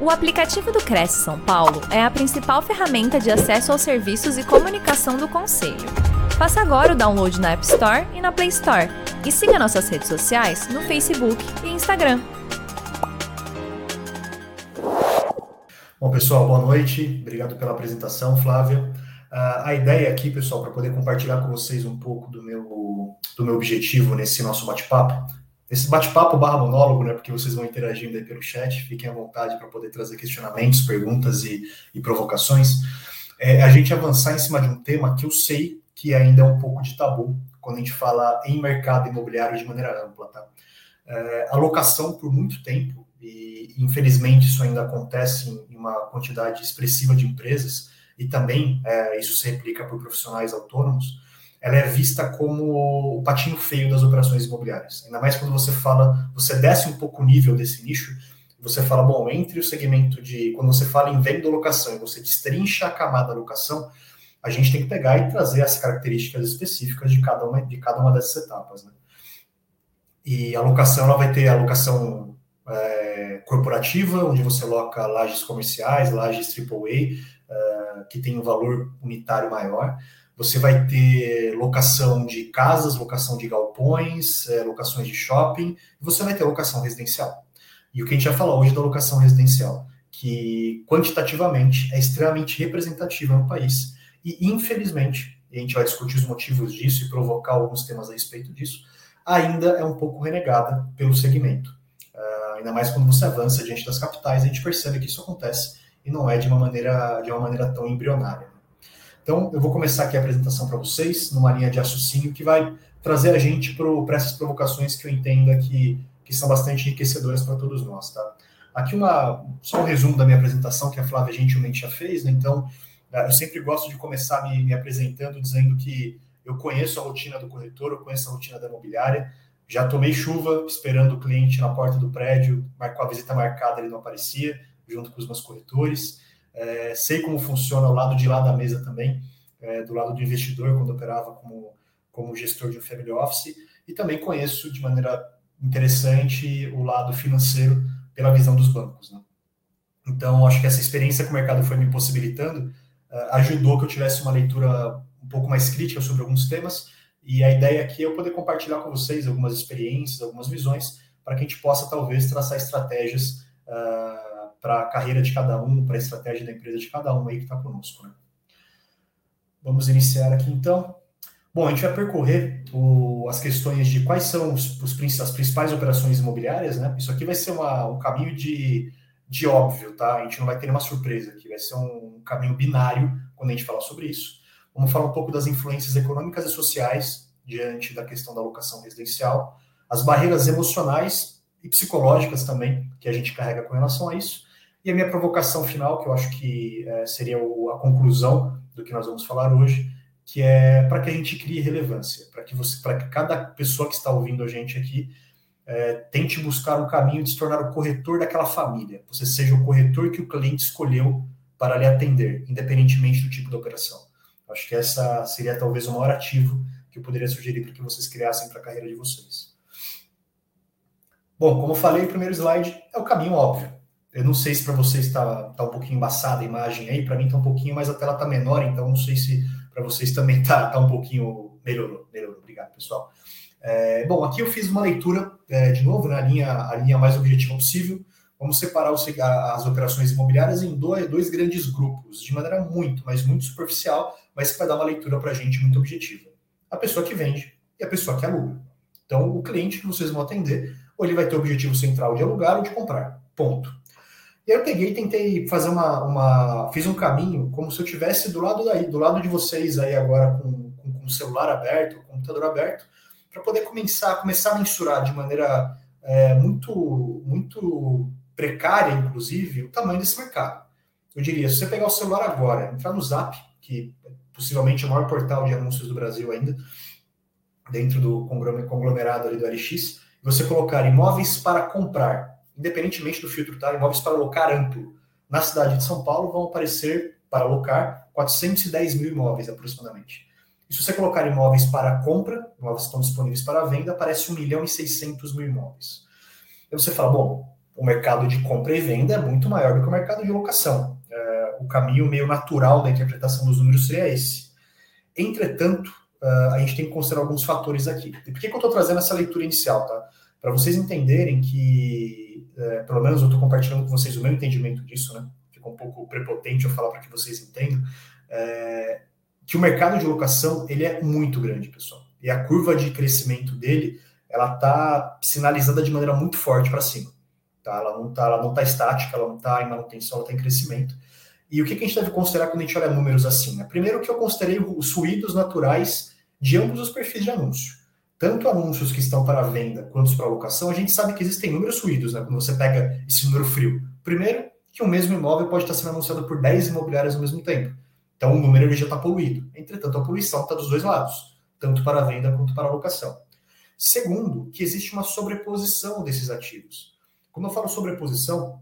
O aplicativo do Cresce São Paulo é a principal ferramenta de acesso aos serviços e comunicação do Conselho. Faça agora o download na App Store e na Play Store. E siga nossas redes sociais no Facebook e Instagram. Bom, pessoal, boa noite. Obrigado pela apresentação, Flávia. Uh, a ideia aqui, pessoal, para poder compartilhar com vocês um pouco do meu, do meu objetivo nesse nosso bate-papo, esse bate-papo barra monólogo, né, porque vocês vão interagindo aí pelo chat, fiquem à vontade para poder trazer questionamentos, perguntas e, e provocações, é a gente avançar em cima de um tema que eu sei que ainda é um pouco de tabu quando a gente fala em mercado imobiliário de maneira ampla, tá? É, a locação por muito tempo, e infelizmente isso ainda acontece em uma quantidade expressiva de empresas, e também é, isso se replica por profissionais autônomos, ela é vista como o patinho feio das operações imobiliárias. Ainda mais quando você fala, você desce um pouco o nível desse nicho, você fala, bom, entre o segmento de, quando você fala em venda ou locação, e você destrincha a camada locação, a gente tem que pegar e trazer as características específicas de cada uma, de cada uma dessas etapas. Né? E a locação, ela vai ter a locação é, corporativa, onde você loca lajes comerciais, lajes AAA, é, que tem um valor unitário maior. Você vai ter locação de casas, locação de galpões, é, locações de shopping, e você vai ter locação residencial. E o que a gente vai falar hoje da locação residencial, que quantitativamente é extremamente representativa no país, e infelizmente, e a gente vai discutir os motivos disso e provocar alguns temas a respeito disso, ainda é um pouco renegada pelo segmento. Uh, ainda mais quando você avança diante das capitais, a gente percebe que isso acontece e não é de uma maneira, de uma maneira tão embrionária. Então, eu vou começar aqui a apresentação para vocês, numa linha de raciocínio que vai trazer a gente para essas provocações que eu entendo que, que são bastante enriquecedoras para todos nós, tá? Aqui uma, só um resumo da minha apresentação, que a Flávia gentilmente já fez, né? Então, eh, eu sempre gosto de começar me, me apresentando dizendo que eu conheço a rotina do corretor, eu conheço a rotina da imobiliária, já tomei chuva esperando o cliente na porta do prédio, com a visita marcada ele não aparecia, junto com os meus corretores. É, sei como funciona o lado de lá da mesa também, é, do lado do investidor, quando operava como, como gestor de um family office, e também conheço de maneira interessante o lado financeiro pela visão dos bancos. Né? Então, acho que essa experiência que o mercado foi me possibilitando uh, ajudou que eu tivesse uma leitura um pouco mais crítica sobre alguns temas, e a ideia aqui é eu poder compartilhar com vocês algumas experiências, algumas visões, para que a gente possa talvez traçar estratégias uh, para a carreira de cada um, para a estratégia da empresa de cada um aí que está conosco. Né? Vamos iniciar aqui então. Bom, a gente vai percorrer o, as questões de quais são os, os, as principais operações imobiliárias, né? Isso aqui vai ser uma, um caminho de, de óbvio, tá? A gente não vai ter nenhuma surpresa aqui, vai ser um, caminho binário quando a gente falar sobre isso. Vamos falar um pouco das influências econômicas e sociais diante da questão da locação residencial, as barreiras emocionais e psicológicas também que a gente carrega com relação a isso, e a minha provocação final, que eu acho que é, seria o, a conclusão do que nós vamos falar hoje, que é para que a gente crie relevância, para que você, para que cada pessoa que está ouvindo a gente aqui é, tente buscar um caminho de se tornar o corretor daquela família. Você seja o corretor que o cliente escolheu para lhe atender, independentemente do tipo de operação. Acho que essa seria talvez o maior ativo que eu poderia sugerir para que vocês criassem para a carreira de vocês. Bom, como eu falei, o primeiro slide é o caminho óbvio. Eu não sei se para vocês está tá um pouquinho embaçada a imagem aí, para mim está um pouquinho, mas a tela está menor, então não sei se para vocês também está tá um pouquinho. Melhorou. Obrigado, pessoal. É, bom, aqui eu fiz uma leitura, é, de novo, na né, linha, a linha mais objetiva possível. Vamos separar os, as operações imobiliárias em dois, dois grandes grupos, de maneira muito, mas muito superficial, mas que vai dar uma leitura para a gente muito objetiva. A pessoa que vende e a pessoa que aluga. Então, o cliente que vocês vão atender, ou ele vai ter o objetivo central de alugar ou de comprar. Ponto. Eu peguei e tentei fazer uma, uma. Fiz um caminho como se eu tivesse do lado daí, do lado de vocês aí agora, com, com, com o celular aberto, o computador aberto, para poder começar, começar a mensurar de maneira é, muito, muito precária, inclusive, o tamanho desse mercado. Eu diria, se você pegar o celular agora, entrar no Zap, que possivelmente é o maior portal de anúncios do Brasil ainda, dentro do conglomerado ali do LX, você colocar imóveis para comprar independentemente do filtro, tá? Imóveis para alocar amplo. Na cidade de São Paulo vão aparecer, para alocar, 410 mil imóveis aproximadamente. E se você colocar imóveis para compra, imóveis estão disponíveis para venda, aparece 1 milhão e 600 mil imóveis. Aí você fala, bom, o mercado de compra e venda é muito maior do que o mercado de locação. É, o caminho meio natural da interpretação dos números seria esse. Entretanto, uh, a gente tem que considerar alguns fatores aqui. E por que, que eu estou trazendo essa leitura inicial? Tá? Para vocês entenderem que, uh, pelo menos eu estou compartilhando com vocês o meu entendimento disso, né? Fica um pouco prepotente eu falar para que vocês entendam, uh, que o mercado de locação ele é muito grande, pessoal. E a curva de crescimento dele, ela está sinalizada de maneira muito forte para cima. Tá? Ela não está ela não tá estática, ela não está em manutenção, ela está em crescimento. E o que, a gente deve considerar quando a gente olha números assim? Né? Primeiro que eu considerei os ruídos naturais de ambos os perfis de anúncio. Tanto anúncios que estão para venda quanto para locação, a gente sabe que existem números ruídos, né? Quando você pega esse número frio. Primeiro, que o mesmo imóvel pode estar sendo anunciado por 10 imobiliárias ao mesmo tempo. Então o número já está poluído. Entretanto, a poluição está dos dois lados, tanto para venda quanto para locação. Segundo, que existe uma sobreposição desses ativos. Quando eu falo sobreposição,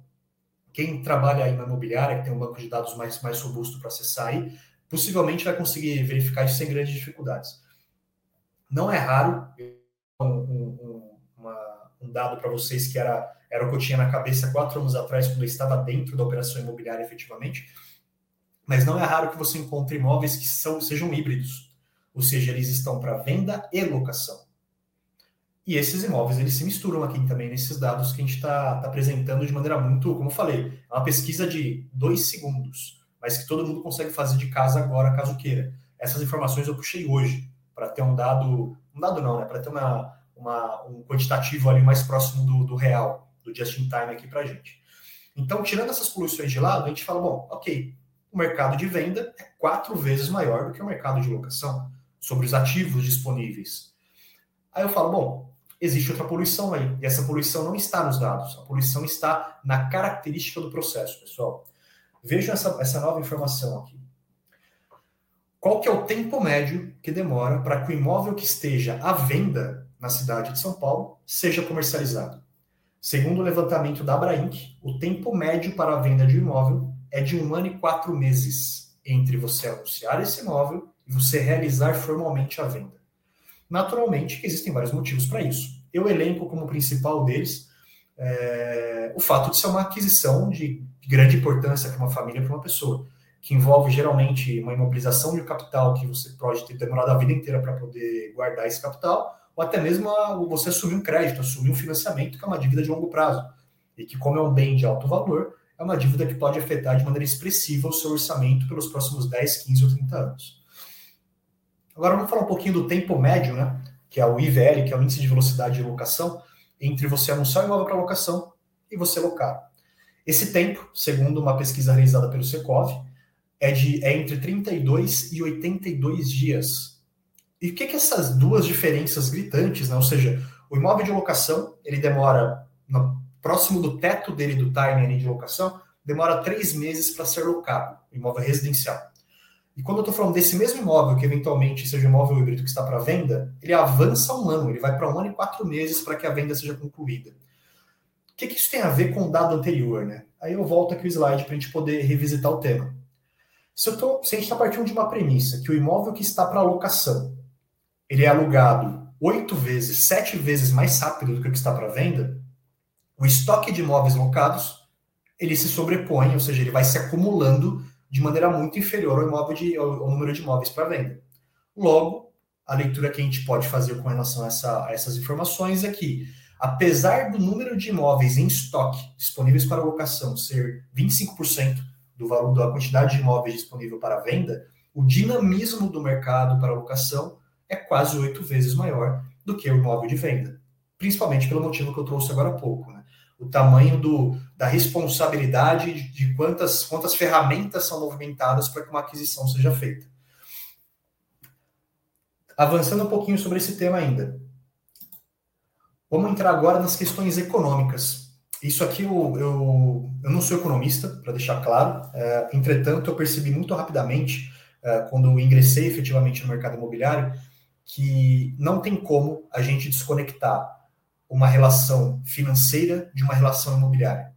quem trabalha aí na imobiliária, que tem um banco de dados mais, mais robusto para acessar aí, possivelmente vai conseguir verificar isso sem grandes dificuldades. Não é raro, um, um, uma, um dado para vocês que era, era o que eu tinha na cabeça quatro anos atrás, quando eu estava dentro da operação imobiliária efetivamente, mas não é raro que você encontre imóveis que são, sejam híbridos, ou seja, eles estão para venda e locação. E esses imóveis, eles se misturam aqui também nesses dados que a gente está tá apresentando de maneira muito, como eu falei, é uma pesquisa de dois segundos, mas que todo mundo consegue fazer de casa agora, caso queira. Essas informações eu puxei hoje, para ter um dado, um dado não, né, para ter uma, uma, um quantitativo ali mais próximo do, do real, do just-in-time aqui para a gente. Então, tirando essas poluições de lado, a gente fala, bom, ok, o mercado de venda é quatro vezes maior do que o mercado de locação, sobre os ativos disponíveis. Aí eu falo, bom, existe outra poluição aí. E essa poluição não está nos dados, a poluição está na característica do processo, pessoal. Vejam essa, essa nova informação aqui. Qual que é o tempo médio que demora para que o imóvel que esteja à venda na cidade de São Paulo seja comercializado? Segundo o levantamento da Abrainc, o tempo médio para a venda de um imóvel é de um ano e quatro meses entre você anunciar esse imóvel e você realizar formalmente a venda. Naturalmente existem vários motivos para isso. Eu elenco como principal deles é, o fato de ser uma aquisição de grande importância para uma família, para uma pessoa, que envolve geralmente uma imobilização de capital que você pode ter demorado a vida inteira para poder guardar esse capital, ou até mesmo você assumir um crédito, assumir um financiamento, que é uma dívida de longo prazo, e que, como é um bem de alto valor, é uma dívida que pode afetar de maneira expressiva o seu orçamento pelos próximos 10, 15 ou 30 anos. Agora vamos falar um pouquinho do tempo médio, né? Que é o IVL, que é o índice de velocidade de locação, entre você anunciar o imóvel para locação e você locar. Esse tempo, segundo uma pesquisa realizada pelo Secov, é, de, é entre 32 e 82 dias. E o que, que essas duas diferenças gritantes, né? Ou seja, o imóvel de locação, ele demora, no, próximo do teto dele, do timing de locação, demora três meses para ser locado, imóvel residencial. E quando eu estou falando desse mesmo imóvel, que eventualmente seja um imóvel híbrido que está para venda, ele avança um ano, ele vai para um ano e quatro meses para que a venda seja concluída. O que, que isso tem a ver com o dado anterior, né? Aí eu volto aqui o slide para a gente poder revisitar o tema. Se, tô, se a gente está partindo de uma premissa que o imóvel que está para locação, ele é alugado oito vezes, sete vezes mais rápido do que o que está para venda, o estoque de imóveis locados, ele se sobrepõe, ou seja, ele vai se acumulando de maneira muito inferior ao, imóvel de, ao, ao número de imóveis para venda. Logo, a leitura que a gente pode fazer com relação a, essa, a essas informações é que, apesar do número de imóveis em estoque disponíveis para locação ser 25% do valor da quantidade de imóveis disponível para venda, o dinamismo do mercado para locação é quase oito vezes maior do que o imóvel de venda, principalmente pelo motivo que eu trouxe agora há pouco. Né? o tamanho do, da responsabilidade de, de quantas, quantas ferramentas são movimentadas para que uma aquisição seja feita. Avançando um pouquinho sobre esse tema ainda. Vamos entrar agora nas questões econômicas. Isso aqui eu, eu, eu não sou economista, para deixar claro, é, entretanto, eu percebi muito rapidamente, é, quando eu ingressei efetivamente no mercado imobiliário, que não tem como a gente desconectar uma relação financeira de uma relação imobiliária.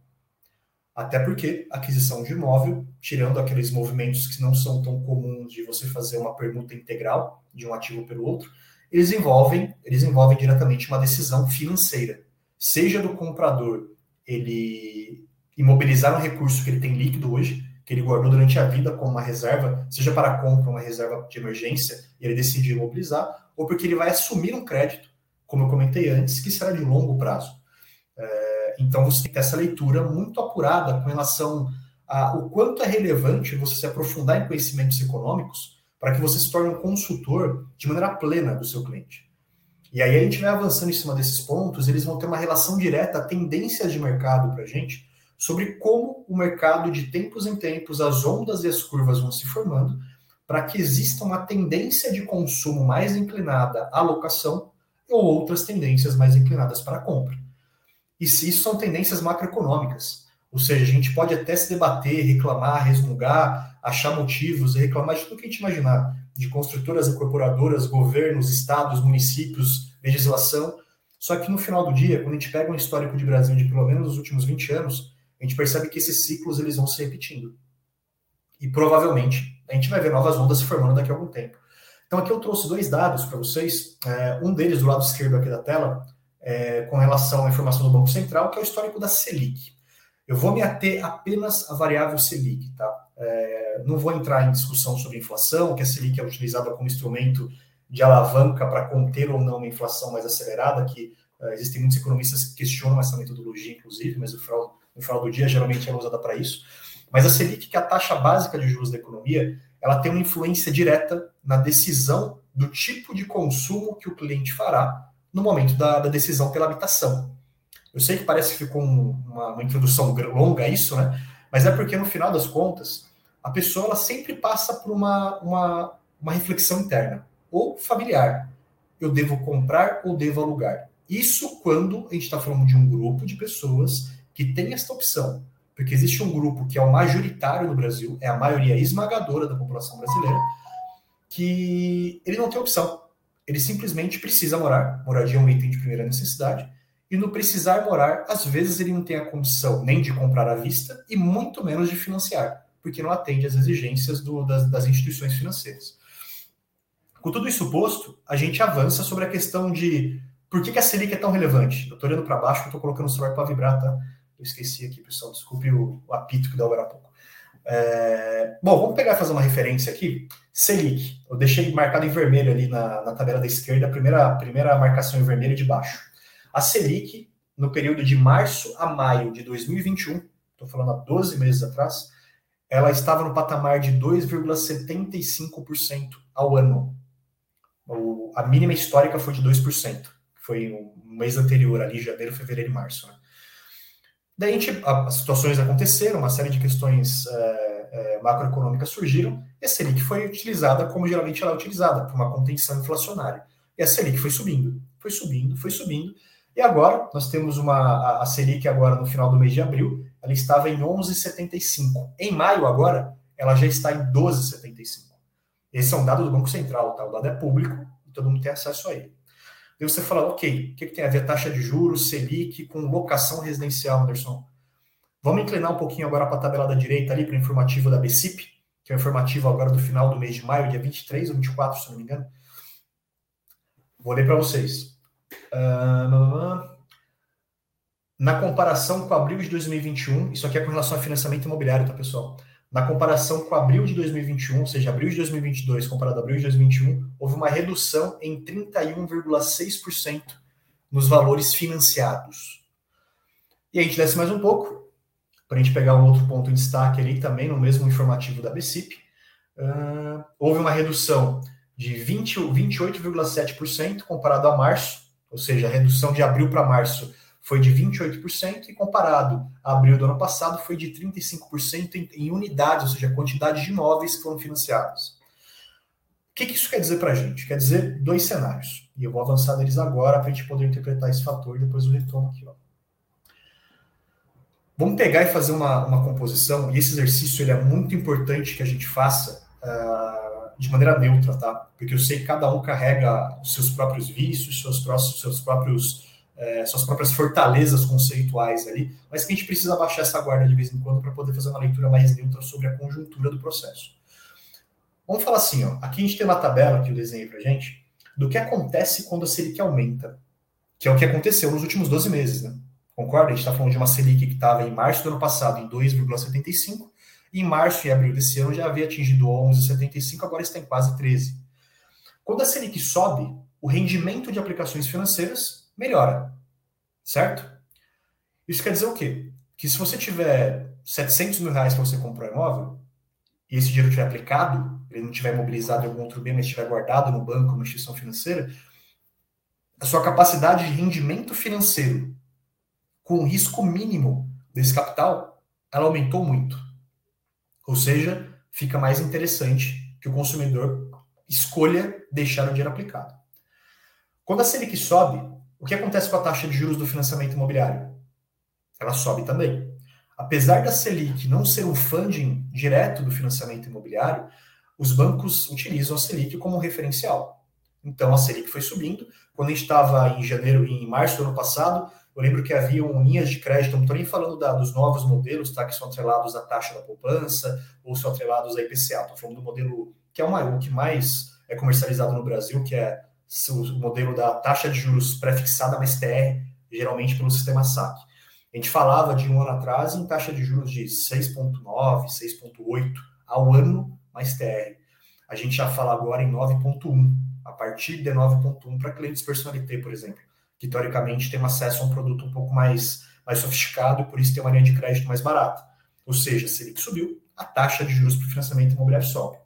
Até porque aquisição de imóvel, tirando aqueles movimentos que não são tão comuns de você fazer uma permuta integral de um ativo pelo outro, eles envolvem, eles envolvem diretamente uma decisão financeira, seja do comprador ele imobilizar um recurso que ele tem líquido hoje, que ele guardou durante a vida como uma reserva, seja para compra, uma reserva de emergência, e ele decidiu imobilizar, ou porque ele vai assumir um crédito, como eu comentei antes, que será de longo prazo. É, então você tem essa leitura muito apurada com relação a o quanto é relevante você se aprofundar em conhecimentos econômicos para que você se torne um consultor de maneira plena do seu cliente. E aí a gente vai avançando em cima desses pontos, eles vão ter uma relação direta, tendências de mercado para a gente, sobre como o mercado, de tempos em tempos, as ondas e as curvas vão se formando, para que exista uma tendência de consumo mais inclinada à locação ou outras tendências mais inclinadas para a compra. E se isso são tendências macroeconômicas, ou seja, a gente pode até se debater, reclamar, resmungar, achar motivos reclamar de tudo que a gente imaginar, de construtoras incorporadoras, governos, estados, municípios, legislação. Só que no final do dia, quando a gente pega um histórico de Brasil de pelo menos os últimos 20 anos, a gente percebe que esses ciclos eles vão se repetindo. E provavelmente a gente vai ver novas ondas se formando daqui a algum tempo. Então aqui eu trouxe dois dados para vocês. É, um deles do lado esquerdo aqui da tela, é, com relação à informação do Banco Central, que é o histórico da Selic. Eu vou me ater apenas à variável Selic, tá? É, não vou entrar em discussão sobre inflação, que a Selic é utilizada como instrumento de alavanca para conter ou não uma inflação mais acelerada, que uh, existem muitos economistas que questionam essa metodologia, inclusive, mas no final, no final do dia geralmente ela é usada para isso. Mas a Selic, que é a taxa básica de juros da economia, ela tem uma influência direta na decisão do tipo de consumo que o cliente fará no momento da, da decisão pela habitação. Eu sei que parece que ficou uma, uma, introdução longa isso, né? Mas é porque no final das contas, a pessoa ela sempre passa por uma, uma, uma reflexão interna ou familiar. Eu devo comprar ou devo alugar? Isso quando a gente está falando de um grupo de pessoas que tem esta opção. Porque existe um grupo que é o majoritário no Brasil, é a maioria esmagadora da população brasileira, que ele não tem opção. Ele simplesmente precisa morar. Moradia é um item de primeira necessidade e no precisar morar, às vezes ele não tem a condição nem de comprar à vista e muito menos de financiar, porque não atende às exigências do, das, das, instituições financeiras. Com tudo isso posto, a gente avança sobre a questão de por que, que a Selic é tão relevante. Eu estou olhando para baixo, estou colocando o celular para vibrar, tá? Eu esqueci aqui, pessoal, desculpe o, o apito que deu agora há pouco. É... Bom, vamos pegar e fazer uma referência aqui. Selic, eu deixei marcado em vermelho ali na, na tabela da esquerda, a primeira, primeira marcação em vermelho de baixo. A Selic, no período de março a maio de 2021, estou falando há 12 meses atrás, ela estava no patamar de 2,75% ao ano. O, a mínima histórica foi de 2%, que foi o mês anterior, ali, janeiro, fevereiro e março. Né? Daí a gente, as situações aconteceram, uma série de questões é, é, macroeconômicas surgiram, e a Selic foi utilizada como geralmente ela é utilizada, para uma contenção inflacionária. E a Selic foi subindo, foi subindo, foi subindo, e agora, nós temos uma, a Selic agora no final do mês de abril, ela estava em 11,75. Em maio agora, ela já está em 12,75. Esse é um dado do Banco Central, tá? O dado é público e todo mundo tem acesso a ele. E você fala, ok, o que, que tem a ver taxa de juros, Selic, com locação residencial, Anderson? Vamos inclinar um pouquinho agora para a tabela da direita ali, para o informativo da BCIP, que é o informativo agora do final do mês de maio, dia 23 ou 24, se não me engano. Vou ler para vocês. Uh, na comparação com abril de 2021, isso aqui é com relação a financiamento imobiliário, tá, pessoal? Na comparação com abril de 2021, ou seja, abril de 2022 comparado a abril de 2021, houve uma redução em 31,6% nos valores financiados. E a gente desce mais um pouco, para a gente pegar um outro ponto em destaque ali também, no mesmo informativo da BCIP. Uh, houve uma redução de 28,7% comparado a março, ou seja, a redução de abril para março foi de 28%, e comparado a abril do ano passado, foi de 35% em, unidades, ou seja, a quantidade de imóveis que foram financiados. O que, que isso quer dizer para a gente? Quer dizer dois cenários. E eu vou avançar neles agora para a gente poder interpretar esse fator e depois eu retorno aqui. Ó. Vamos pegar e fazer uma, uma composição, e esse exercício ele é muito importante que a gente faça. Uh, de maneira neutra, tá? Porque eu sei que cada um carrega os seus próprios vícios, seus, próximos, seus próprios, é, suas próprias fortalezas conceituais ali, mas que a gente precisa baixar essa guarda de vez em quando para poder fazer uma leitura mais neutra sobre a conjuntura do processo. Vamos falar assim, ó. Aqui a gente tem uma tabela que eu desenhei para gente do que acontece quando a Selic aumenta, que é o que aconteceu nos últimos 12 meses, né? Concorda? A gente está falando de uma Selic que estava em março do ano passado em 2,75, e em março e abril desse ano já havia atingido 11,75, agora está em quase 13. Quando a Selic sobe, o rendimento de aplicações financeiras melhora, certo? Isso quer dizer o quê? Que se você tiver 700 mil reais para você comprar um imóvel, e esse dinheiro estiver aplicado, ele não estiver mobilizado em algum outro bem, mas estiver guardado no banco, numa instituição financeira, a sua capacidade de rendimento financeiro com risco mínimo desse capital, ela aumentou muito. Ou seja, fica mais interessante que o consumidor escolha deixar o dinheiro aplicado. Quando a Selic sobe, o que acontece com a taxa de juros do financiamento imobiliário? Ela sobe também. Apesar da Selic não ser um funding direto do financiamento imobiliário, os bancos utilizam a Selic como referencial. Então a Selic foi subindo. Quando a gente estava em janeiro e em março do ano passado, eu lembro que haviam linhas de crédito, não estou nem falando da, dos novos modelos, tá, que são atrelados à taxa da poupança ou são atrelados à IPCA. Estou falando do modelo que é o, maior, que mais é comercializado no Brasil, que é o modelo da taxa de juros pré-fixada mais TR, geralmente pelo sistema SAC. A gente falava de um ano atrás em taxa de juros de 6,9, 6,8 ao ano mais TR. A gente já fala agora em 9,1, a partir de 9,1 para clientes personalité, por exemplo que teoricamente tem acesso a um produto um pouco mais, mais sofisticado e por isso tem uma linha de crédito mais barata. Ou seja, se ele subiu, a taxa de juros para o financiamento imobiliário sobe.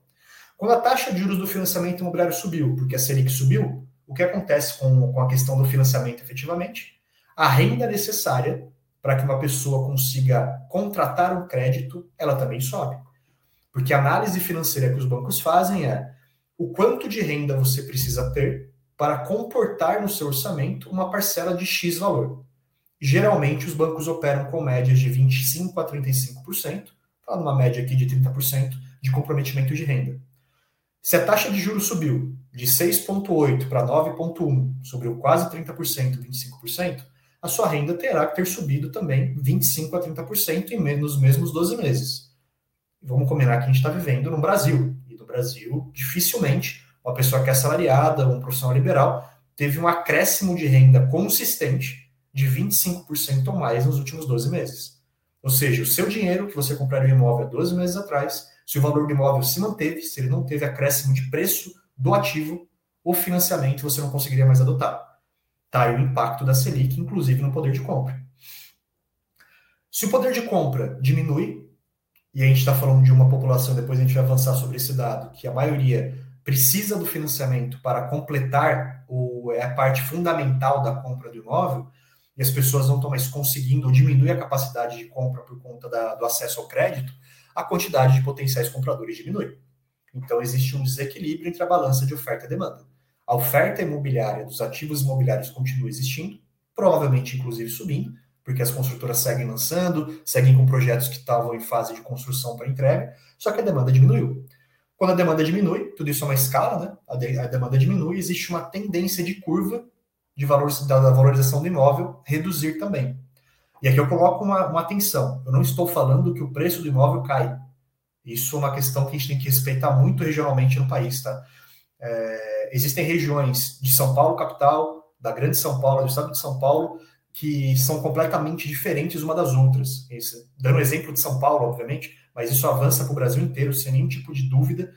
Quando a taxa de juros do financiamento imobiliário subiu, porque a Selic subiu, o que acontece com, com a questão do financiamento efetivamente? A renda necessária para que uma pessoa consiga contratar um crédito, ela também sobe. Porque a análise financeira que os bancos fazem é o quanto de renda você precisa ter para comportar no seu orçamento uma parcela de X valor. Geralmente, os bancos operam com médias de 25% a 35%, falando uma média aqui de 30% de comprometimento de renda. Se a taxa de juros subiu de 6,8% para 9,1%, subiu quase 30%, 25%, a sua renda terá que ter subido também 25% a 30% em nos mesmos 12 meses. Vamos combinar que a gente está vivendo no Brasil. E no Brasil, dificilmente uma pessoa que é assalariada, um profissional liberal, teve um acréscimo de renda consistente de 25% ou mais nos últimos 12 meses. Ou seja, o seu dinheiro que você compraria um imóvel há 12 meses atrás, se o valor do imóvel se manteve, se ele não teve acréscimo de preço do ativo, o financiamento você não conseguiria mais adotar. Tá aí o impacto da Selic, inclusive no poder de compra. Se o poder de compra diminui, e a gente está falando de uma população, depois a gente vai avançar sobre esse dado, que a maioria precisa do financiamento para completar o, é a parte fundamental da compra do imóvel, e as pessoas não estão mais conseguindo ou diminui a capacidade de compra por conta da, do acesso ao crédito, a quantidade de potenciais compradores diminui. Então, existe um desequilíbrio entre a balança de oferta e demanda. A oferta imobiliária dos ativos imobiliários continua existindo, provavelmente inclusive subindo, porque as construtoras seguem lançando, seguem com projetos que estavam em fase de construção para entrega, só que a demanda diminuiu. Quando a demanda diminui, tudo isso é uma escala, né? A, de, a demanda diminui, existe uma tendência de curva de valor, da, valorização do imóvel reduzir também. E aqui eu coloco uma, uma atenção. Eu não estou falando que o preço do imóvel cai. Isso é uma questão que a gente tem que respeitar muito regionalmente no país, tá? É, existem regiões de São Paulo, capital, da Grande São Paulo, do estado de São Paulo, que são completamente diferentes uma das outras. Esse, dando exemplo de São Paulo, obviamente, mas isso avança para o Brasil inteiro, sem nenhum tipo de dúvida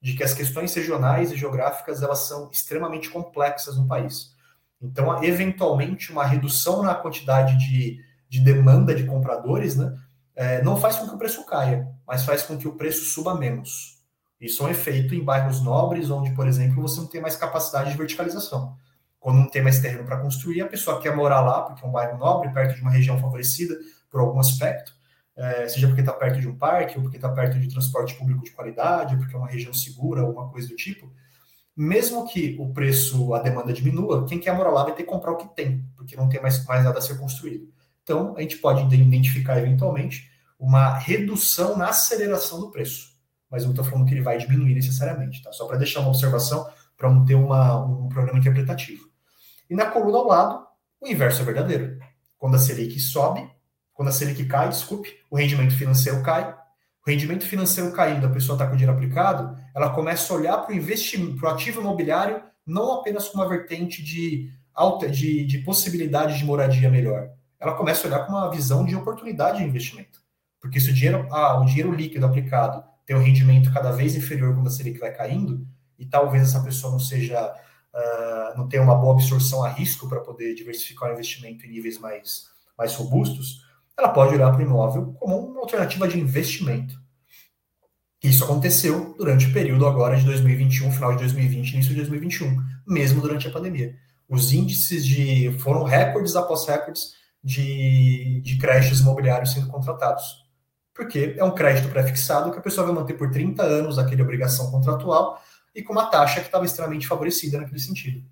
de que as questões regionais e geográficas elas são extremamente complexas no país. Então, eventualmente, uma redução na quantidade de, de demanda de compradores né, é, não faz com que o preço caia, mas faz com que o preço suba menos. Isso é um efeito em bairros nobres, onde, por exemplo, você não tem mais capacidade de verticalização. Quando não tem mais terreno para construir, a pessoa quer morar lá, porque é um bairro nobre, perto de uma região favorecida por algum aspecto, é, seja porque está perto de um parque, ou porque está perto de transporte público de qualidade, ou porque é uma região segura, alguma coisa do tipo, mesmo que o preço, a demanda diminua, quem quer morar lá vai ter que comprar o que tem, porque não tem mais, mais nada a ser construído. Então, a gente pode identificar eventualmente uma redução na aceleração do preço, mas não estou falando que ele vai diminuir necessariamente, tá? Só para deixar uma observação, para não ter uma, um problema interpretativo. E na coluna ao lado, o inverso é verdadeiro. Quando a Selic sobe, quando a Selic cai, desculpe, o rendimento financeiro cai. O rendimento financeiro caindo, a pessoa está com dinheiro aplicado, ela começa a olhar para o investimento, para o ativo imobiliário, não apenas com uma vertente de alta, de, de possibilidade de moradia melhor. ela começa a olhar com uma visão de oportunidade de investimento. Porque se o dinheiro, ah, o dinheiro líquido aplicado tem um rendimento cada vez inferior quando a Selic vai caindo, e talvez essa pessoa não seja, uh, não tenha uma boa absorção a risco para poder diversificar o investimento em níveis mais, mais robustos, ela pode olhar para o imóvel como uma alternativa de investimento. Isso aconteceu durante o período agora de 2021, final de 2020, início de 2021, mesmo durante a pandemia. Os índices de foram recordes após recordes de, de créditos imobiliários sendo contratados. Porque é um crédito pré-fixado que a pessoa vai manter por 30 anos aquele obrigação contratual e com uma taxa que estava extremamente favorecida naquele sentido.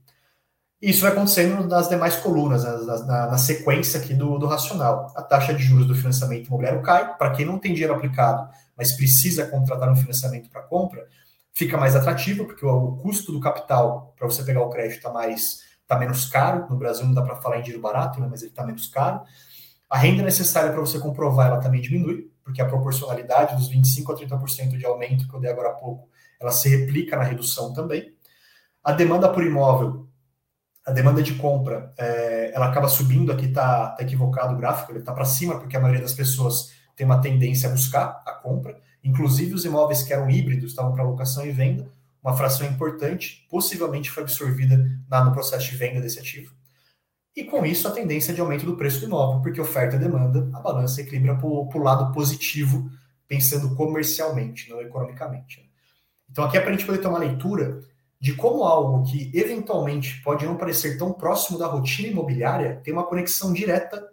Isso vai acontecendo nas demais colunas, na, na, na sequência aqui do, do, racional. A taxa de juros do financiamento imobiliário cai, para quem não tem dinheiro aplicado, mas precisa contratar um financiamento para compra, fica mais atrativo, porque o, o custo do capital para você pegar o crédito está mais está menos caro. No Brasil não dá para falar em dinheiro barato, né, mas ele está menos caro. A renda necessária para você comprovar ela também diminui, porque a proporcionalidade dos 25% a 30% de aumento que eu dei agora há pouco, ela se replica na redução também. A demanda por imóvel a demanda de compra é, ela acaba subindo, aqui está tá equivocado o gráfico, ele está para cima, porque a maioria das pessoas tem uma tendência a buscar a compra, inclusive os imóveis que eram híbridos, estavam para locação e venda, uma fração importante, possivelmente foi absorvida na, no processo de venda desse ativo. E com isso, a tendência de aumento do preço do imóvel, porque oferta e demanda, a balança equilibra para o lado positivo, pensando comercialmente, não economicamente. Então, aqui é para a gente poder ter uma leitura de como algo que eventualmente pode não parecer tão próximo da rotina imobiliária tem uma conexão direta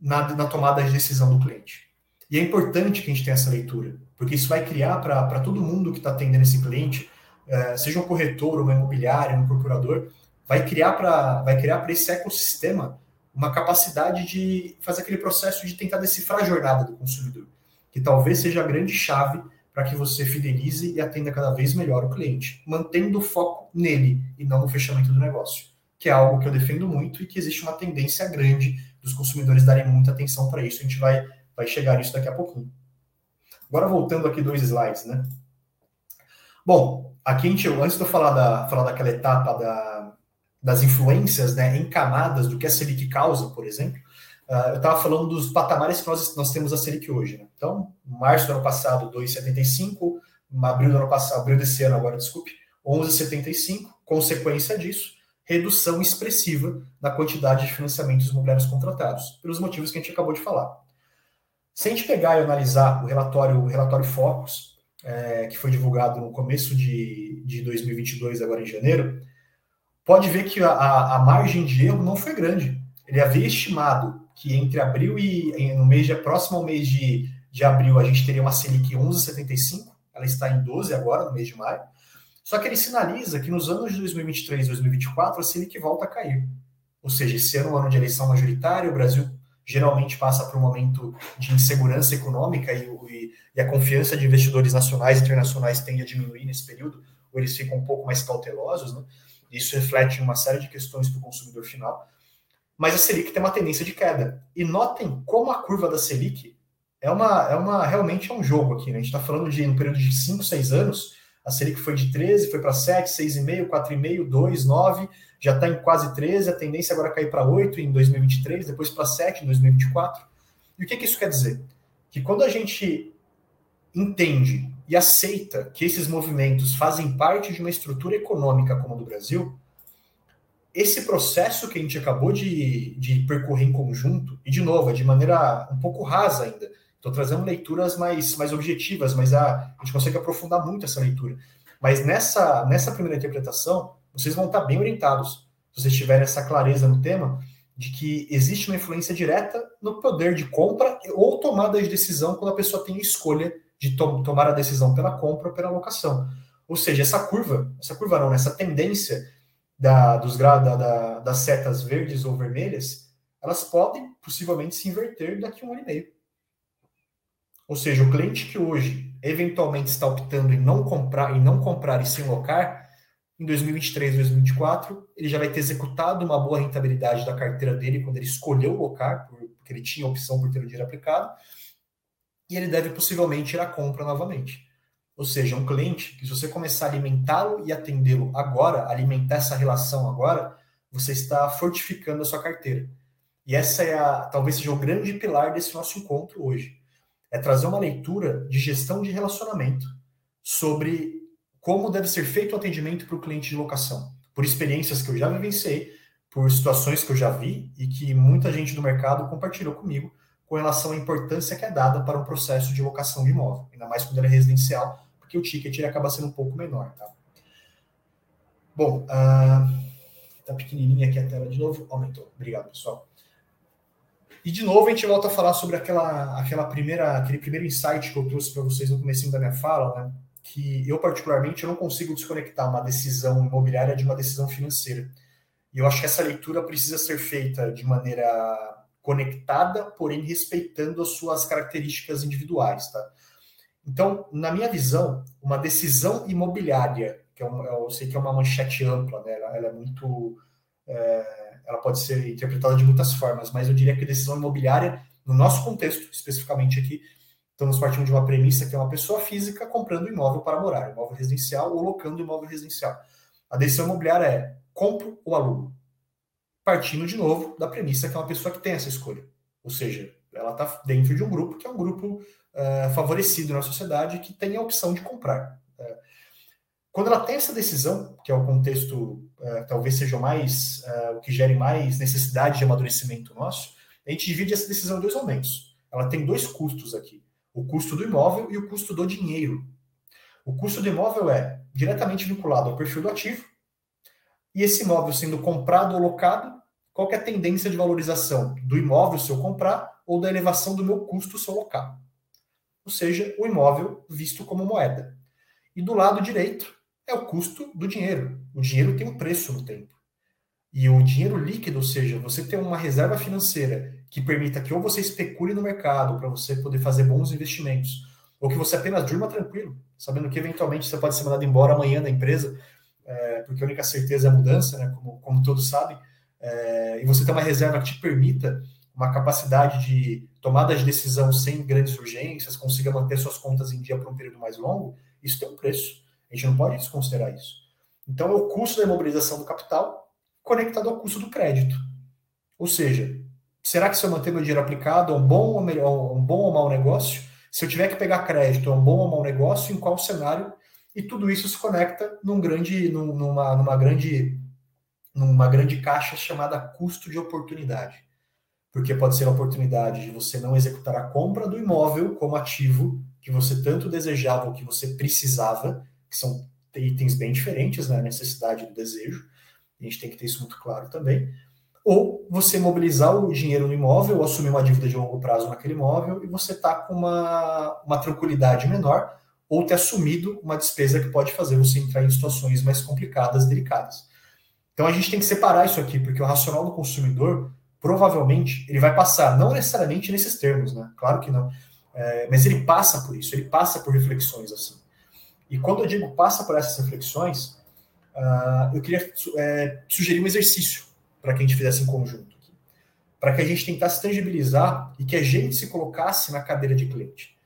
na, na tomada de decisão do cliente. E é importante que a gente tenha essa leitura, porque isso vai criar para todo mundo que está atendendo esse cliente, é, seja um corretor, uma imobiliária, um procurador, vai criar para vai criar para esse ecossistema uma capacidade de fazer aquele processo de tentar decifrar a jornada do consumidor, que talvez seja a grande chave para que você fidelize e atenda cada vez melhor o cliente, mantendo o foco nele e não no fechamento do negócio, que é algo que eu defendo muito e que existe uma tendência grande dos consumidores darem muita atenção para isso. A gente vai, vai chegar nisso daqui a pouquinho. Agora voltando aqui dois slides, né? Bom, aqui a gente, antes de eu falar, da, falar daquela etapa da, das influências né, em camadas do que a Selic causa, por exemplo, eu estava falando dos patamares que nós, nós temos a Selic hoje. Né? Então, março do ano passado, 2,75, abril do ano passado, abril desse ano agora, desculpe, 11,75. Consequência disso, redução expressiva na quantidade de financiamentos imobiliários contratados, pelos motivos que a gente acabou de falar. Se a gente pegar e analisar o relatório, o relatório Focus, é, que foi divulgado no começo de, de 2022, agora em janeiro, pode ver que a, a margem de erro não foi grande. Ele havia estimado que entre abril e no mês de próximo ao mês de, de abril a gente teria uma Selic 11,75, ela está em 12 agora, no mês de maio. Só que ele sinaliza que nos anos de 2023 e 2024 a Selic volta a cair. Ou seja, esse ano é um ano de eleição majoritária, o Brasil geralmente passa por um momento de insegurança econômica e, e, e, a confiança de investidores nacionais e internacionais tende a diminuir nesse período, ou eles ficam um pouco mais cautelosos, né? Isso reflete uma série de questões para o consumidor final mas a Selic tem uma tendência de queda. E notem como a curva da Selic é uma, é uma realmente é um jogo aqui. Né? A gente está falando de um período de 5, 6 anos, a Selic foi de 13, foi para 7, 6,5, 4,5, 2, 9, já está em quase 13, a tendência agora é cair para 8 em 2023, depois para 7 em 2024. E o que, que isso quer dizer? Que quando a gente entende e aceita que esses movimentos fazem parte de uma estrutura econômica como a do Brasil, esse processo que a gente acabou de, de percorrer em conjunto, e de novo, é de maneira um pouco rasa ainda, estou trazendo leituras mais, mais objetivas, mas a, a gente consegue aprofundar muito essa leitura. Mas nessa, nessa primeira interpretação, vocês vão estar bem orientados, se vocês tiverem essa clareza no tema, de que existe uma influência direta no poder de compra ou tomada de decisão quando a pessoa tem escolha de to tomar a decisão pela compra ou pela locação. Ou seja, essa curva, essa curva não, essa tendência da, dos da, da, das setas verdes ou vermelhas, elas podem possivelmente se inverter daqui a um ano e meio. Ou seja, o cliente que hoje eventualmente está optando em não comprar e não comprar e sim locar, em 2023, 2024, ele já vai ter executado uma boa rentabilidade da carteira dele quando ele escolheu locar, porque ele tinha opção por ter o dinheiro aplicado, e ele deve possivelmente ir à compra novamente. Ou seja, um cliente que se você começar a alimentá-lo e atendê-lo agora, alimentar essa relação agora, você está fortificando a sua carteira. E essa é a, talvez seja o grande pilar desse nosso encontro hoje. É trazer uma leitura de gestão de relacionamento sobre como deve ser feito o atendimento para o cliente de locação, por experiências que eu já vivenciei, por situações que eu já vi e que muita gente do mercado compartilhou comigo com relação à importância que é dada para um processo de locação de imóvel, ainda mais quando ele é residencial, porque o ticket ele acaba sendo um pouco menor. Tá? Bom, uh, tá pequenininha aqui a tela de novo, aumentou. Obrigado, pessoal. E de novo a gente volta a falar sobre aquela, aquela primeira, aquele primeiro insight que eu trouxe para vocês no começo da minha fala, né? que eu particularmente eu não consigo desconectar uma decisão imobiliária de uma decisão financeira. E eu acho que essa leitura precisa ser feita de maneira conectada, porém respeitando as suas características individuais, tá? Então, na minha visão, uma decisão imobiliária, que é uma, eu sei que é uma manchete ampla, né? ela, ela é muito, é, ela pode ser interpretada de muitas formas, mas eu diria que decisão imobiliária, no nosso contexto, especificamente aqui, estamos partindo de uma premissa que é uma pessoa física comprando imóvel para morar, imóvel residencial ou locando imóvel residencial. A decisão imobiliária é compro ou alugo partindo de novo da premissa que é uma pessoa que tem essa escolha. Ou seja, ela está dentro de um grupo que é um grupo uh, favorecido na sociedade que tem a opção de comprar. Uh, quando ela tem essa decisão, que é o contexto, uh, talvez seja mais, o que gere mais necessidade de amadurecimento nosso, a gente divide essa decisão em dois momentos. Ela tem dois custos aqui: o custo do imóvel e o custo do dinheiro. O custo do imóvel é diretamente vinculado ao perfil do ativo, e esse imóvel sendo comprado ou locado, qual é a tendência de valorização do imóvel se eu comprar ou da elevação do meu custo se eu? Ou seja, o imóvel visto como moeda. E do lado direito é o custo do dinheiro. O dinheiro tem um preço no tempo. E o dinheiro líquido, ou seja, você ter uma reserva financeira que permita que ou você especule no mercado para você poder fazer bons investimentos, ou que você apenas durma tranquilo, sabendo que eventualmente você pode ser mandado embora amanhã da empresa é, porque a única certeza é a mudança, né, como, como todos sabem, é, e você ter uma reserva que te permita uma capacidade de tomada de decisão sem grandes urgências, consiga manter suas contas em dia por um período mais longo, isso tem um preço. A gente não pode desconsiderar isso. Então, é o custo da imobilização do capital conectado ao custo do crédito. Ou seja, será que se eu manter meu dinheiro aplicado é um bom ou, melhor, um bom ou mau negócio? Se eu tiver que pegar crédito, é um bom ou mau negócio? Em qual cenário e tudo isso se conecta num grande, numa, numa grande, numa grande caixa chamada custo de oportunidade. Porque pode ser a oportunidade de você não executar a compra do imóvel como ativo que você tanto desejava ou que você precisava, que são itens bem diferentes, né? Necessidade do desejo. A gente tem que ter isso muito claro também. Ou você mobilizar o dinheiro no imóvel, ou assumir uma dívida de longo prazo naquele imóvel, e você está com uma, uma tranquilidade menor, ou ter assumido uma despesa que pode fazer você entrar em situações mais complicadas, delicadas. Então a gente tem que separar isso aqui, porque o racional do consumidor provavelmente ele vai passar, não necessariamente nesses termos, né? Claro que não, é, mas ele passa por isso, ele passa por reflexões assim. E quando eu digo passa por essas reflexões, uh, eu queria é, sugerir um exercício para que a gente fizesse em conjunto, para que a gente tentasse tangibilizar e que a gente se colocasse na cadeira de cliente.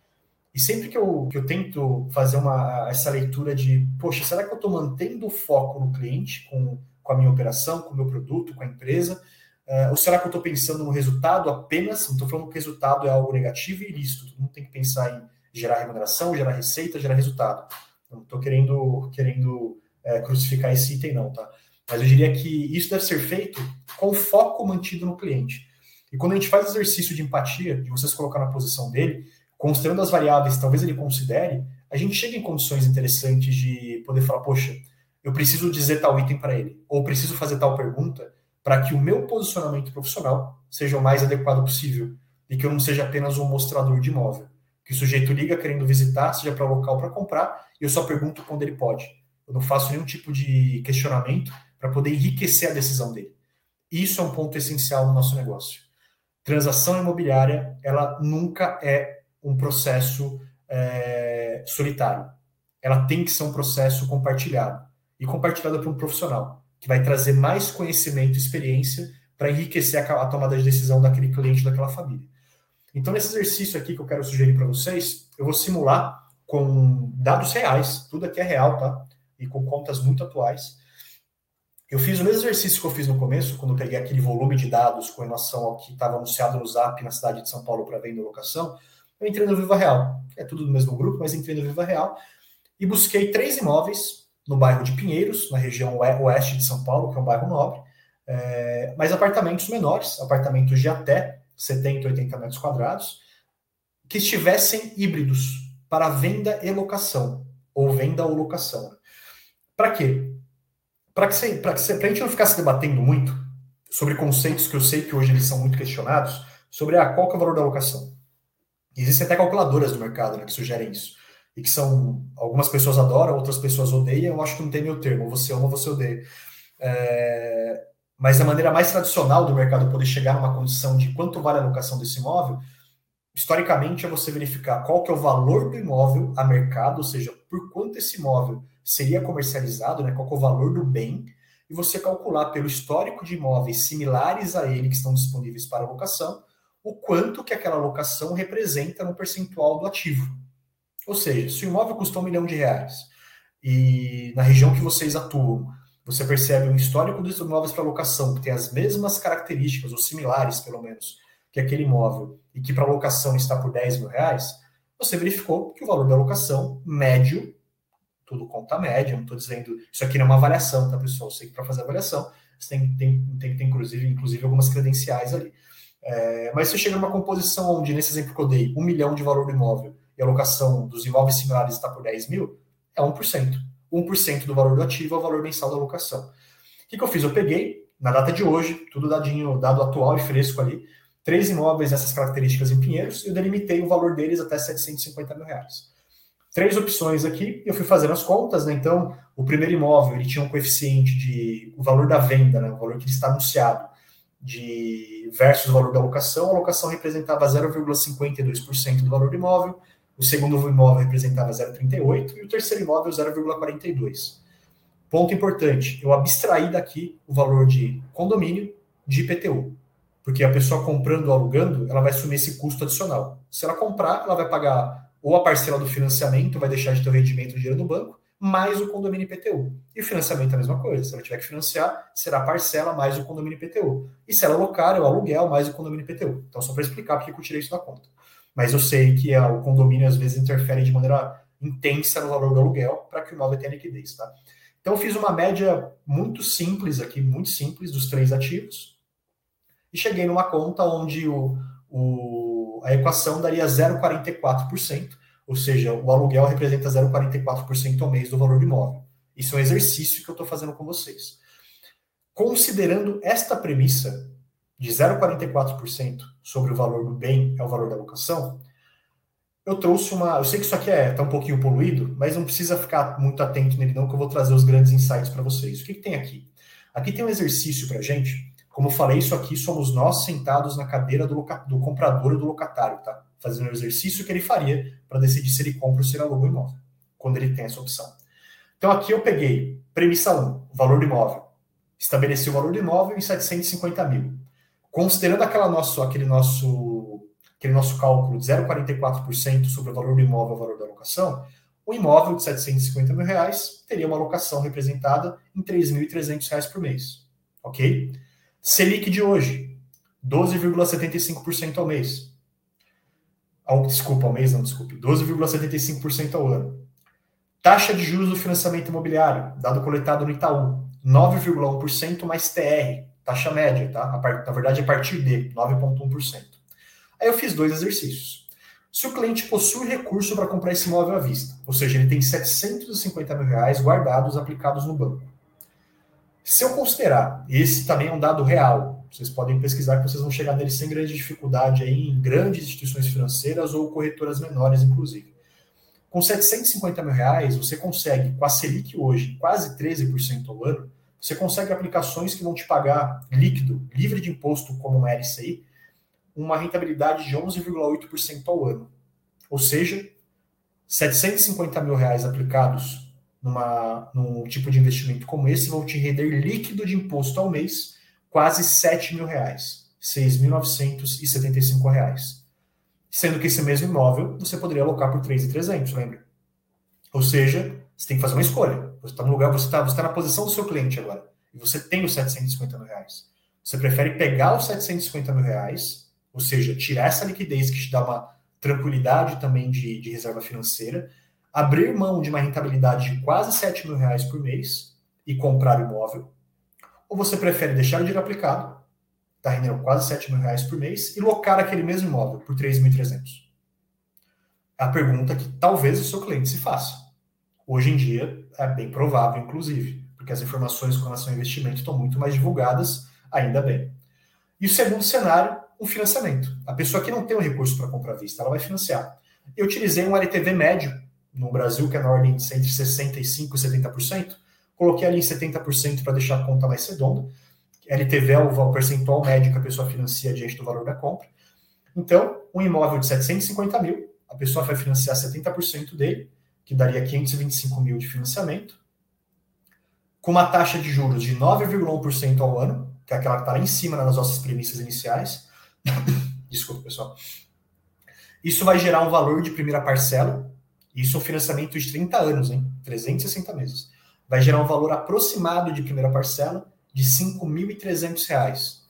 E sempre que eu, que eu tento fazer uma, essa leitura de, poxa, será que eu estou mantendo o foco no cliente com, com a minha operação, com o meu produto, com a empresa? Uh, ou será que eu estou pensando no resultado apenas? Não estou falando que o resultado é algo negativo e ilícito. Todo mundo tem que pensar em gerar remuneração, gerar receita, gerar resultado. Não estou querendo, querendo é, crucificar esse item, não, tá? Mas eu diria que isso deve ser feito com foco mantido no cliente. E quando a gente faz exercício de empatia, de você se colocar na posição dele, considerando as variáveis que talvez ele considere, a gente chega em condições interessantes de poder falar, poxa, eu preciso dizer tal item para ele, ou preciso fazer tal pergunta para que o meu posicionamento profissional seja o mais adequado possível e que eu não seja apenas um mostrador de imóvel. Que o sujeito liga querendo visitar, seja para local para comprar, e eu só pergunto quando ele pode. Eu não faço nenhum tipo de questionamento para poder enriquecer a decisão dele. Isso é um ponto essencial no nosso negócio. Transação imobiliária, ela nunca é um processo é, solitário. Ela tem que ser um processo compartilhado e compartilhado por um profissional que vai trazer mais conhecimento e experiência para enriquecer a, a, tomada de decisão daquele cliente, daquela família. Então, nesse exercício aqui que eu quero sugerir para vocês, eu vou simular com dados reais, tudo aqui é real, tá? E com contas muito atuais, Eu fiz o mesmo exercício que eu fiz no começo, quando eu peguei aquele volume de dados com relação ao que estava anunciado no Zap na cidade de São Paulo para venda e locação. Eu entrei no Viva Real, é tudo do mesmo grupo, mas entrei no Viva Real e busquei três imóveis no bairro de Pinheiros, na região oeste de São Paulo, que é um bairro nobre, é, mas apartamentos menores, apartamentos de até 70, 80 metros quadrados, que estivessem híbridos para venda e locação, ou venda ou locação. Para quê? Para que, que, a gente não ficar se debatendo muito sobre conceitos que eu sei que hoje eles são muito questionados, sobre ah, qual que é o valor da locação. Existem até calculadoras no mercado né, que sugerem isso. E que são. Algumas pessoas adoram, outras pessoas odeiam. Eu acho que não tem meu termo. Você ama, você odeia. É, mas a maneira mais tradicional do mercado poder chegar numa condição de quanto vale a locação desse imóvel, historicamente, é você verificar qual que é o valor do imóvel a mercado, ou seja, por quanto esse imóvel seria comercializado, né, qual que é o valor do bem, e você calcular pelo histórico de imóveis similares a ele que estão disponíveis para locação, o quanto que aquela locação representa no percentual do ativo. Ou seja, se o imóvel custou um milhão de reais e na região que vocês atuam, você percebe um histórico dos imóveis para locação que tem as mesmas características, ou similares pelo menos, que aquele imóvel e que para locação está por 10 mil reais, você verificou que o valor da locação médio, tudo conta média, não estou dizendo, isso aqui não é uma avaliação, tá pessoal? Sei que para fazer avaliação você tem, tem, tem que ter inclusive, inclusive algumas credenciais ali. É, mas você chega numa composição onde, nesse exemplo que eu dei, um milhão de valor do imóvel e a locação dos imóveis similares está por 10 mil, é 1%. 1% do valor do ativo é o valor mensal da locação. O que, que eu fiz? Eu peguei, na data de hoje, tudo dadinho, dado atual e fresco ali, três imóveis dessas características em Pinheiros, eu delimitei o valor deles até 750 mil reais. Três opções aqui, eu fui fazendo as contas, né? Então, o primeiro imóvel, ele tinha um coeficiente de o valor da venda, né? O valor que ele está anunciado, de versus o valor da locação. A locação representava 0,52% do valor do imóvel, o segundo imóvel representava 0,38% e o terceiro imóvel 0,42%. Ponto importante, eu abstraí daqui o valor de condomínio de IPTU. Porque a pessoa comprando ou alugando, ela vai assumir esse custo adicional. Se ela comprar, ela vai pagar ou a parcela do financiamento, vai deixar de ter o rendimento do dinheiro no banco, mais o condomínio IPTU. E o financiamento é a mesma coisa. Se ela tiver que financiar, será a parcela mais o condomínio IPTU. E se ela alocar, é o aluguel mais o condomínio IPTU. Então, só para explicar porque eu tirei isso da conta. Mas eu sei que o condomínio às vezes interfere de maneira intensa no valor do aluguel para que o imóvel tenha liquidez. Tá? Então, eu fiz uma média muito simples aqui, muito simples, dos três ativos e cheguei numa conta onde o, o, a equação daria 0,44%, ou seja, o aluguel representa 0,44% ao mês do valor do imóvel. Isso é um exercício que eu estou fazendo com vocês. Considerando esta premissa de 0,44% sobre o valor do bem é o valor da locação, eu trouxe uma. Eu sei que isso aqui é tá um pouquinho poluído, mas não precisa ficar muito atento nele, não, que eu vou trazer os grandes insights para vocês. O que, que tem aqui? Aqui tem um exercício para gente como eu falei, isso aqui somos nós sentados na cadeira do, do comprador ou do locatário, tá? Fazendo o exercício que ele faria para decidir se ele compra ou se ele aluga o imóvel, quando ele tem essa opção. Então aqui eu peguei premissa 1, o valor do imóvel. Estabeleci o valor do imóvel em 750 mil. Considerando aquela nosso, aquele, nosso, aquele nosso cálculo de 0,44% sobre o valor do imóvel o valor da locação, o imóvel de 750 mil reais teria uma locação representada em 3.300 reais por mês. Ok? Selic de hoje, 12,75% ao mês. Ao, desculpa, ao mês não, desculpe. 12,75% ao ano. Taxa de juros do financiamento imobiliário, dado coletado no Itaú, 9,1% mais TR, taxa média, tá? na verdade, a partir de 9,1%. Aí eu fiz dois exercícios. Se o cliente possui recurso para comprar esse imóvel à vista, ou seja, ele tem 750 mil reais guardados aplicados no banco, se eu considerar, esse também é um dado real, vocês podem pesquisar que vocês vão chegar nele sem grande dificuldade aí em grandes instituições financeiras ou corretoras menores, inclusive. Com 750 mil reais, você consegue, com a Selic hoje, quase 13% ao ano, você consegue aplicações que vão te pagar líquido, livre de imposto, como uma LCI, uma rentabilidade de 11,8% ao ano. Ou seja, 750 mil reais aplicados numa, num tipo de investimento como esse vão te render líquido de imposto ao mês quase 7 mil reais, 6.975 reais. Sendo que esse mesmo imóvel você poderia alocar por 3.300, lembra? Ou seja, você tem que fazer uma escolha. Você está no lugar, você está você tá na posição do seu cliente agora. e você tem os 750 mil reais. Você prefere pegar os 750 mil reais, ou seja, tirar essa liquidez que te dá uma tranquilidade também de, de reserva financeira, abrir mão de uma rentabilidade de quase 7 mil reais por mês e comprar imóvel, ou você prefere deixar o dinheiro aplicado, está rendendo quase 7 mil reais por mês, e locar aquele mesmo imóvel por 3.300? É a pergunta que talvez o seu cliente se faça. Hoje em dia, é bem provável, inclusive, porque as informações com relação ao investimento estão muito mais divulgadas, ainda bem. E o segundo cenário, o financiamento. A pessoa que não tem o um recurso para comprar à vista, ela vai financiar. Eu utilizei um LTV médio no Brasil, que é na ordem de entre 65% e 70%, coloquei ali em 70% para deixar a conta mais redonda. LTV é o percentual médio que a pessoa financia diante do valor da compra. Então, um imóvel de 750 mil, a pessoa vai financiar 70% dele, que daria 525 mil de financiamento, com uma taxa de juros de 9,1% ao ano, que é aquela que está lá em cima nas nossas premissas iniciais. Desculpa, pessoal. Isso vai gerar um valor de primeira parcela, isso é um financiamento de 30 anos, hein? 360 meses. Vai gerar um valor aproximado de primeira parcela de R$ 5.300.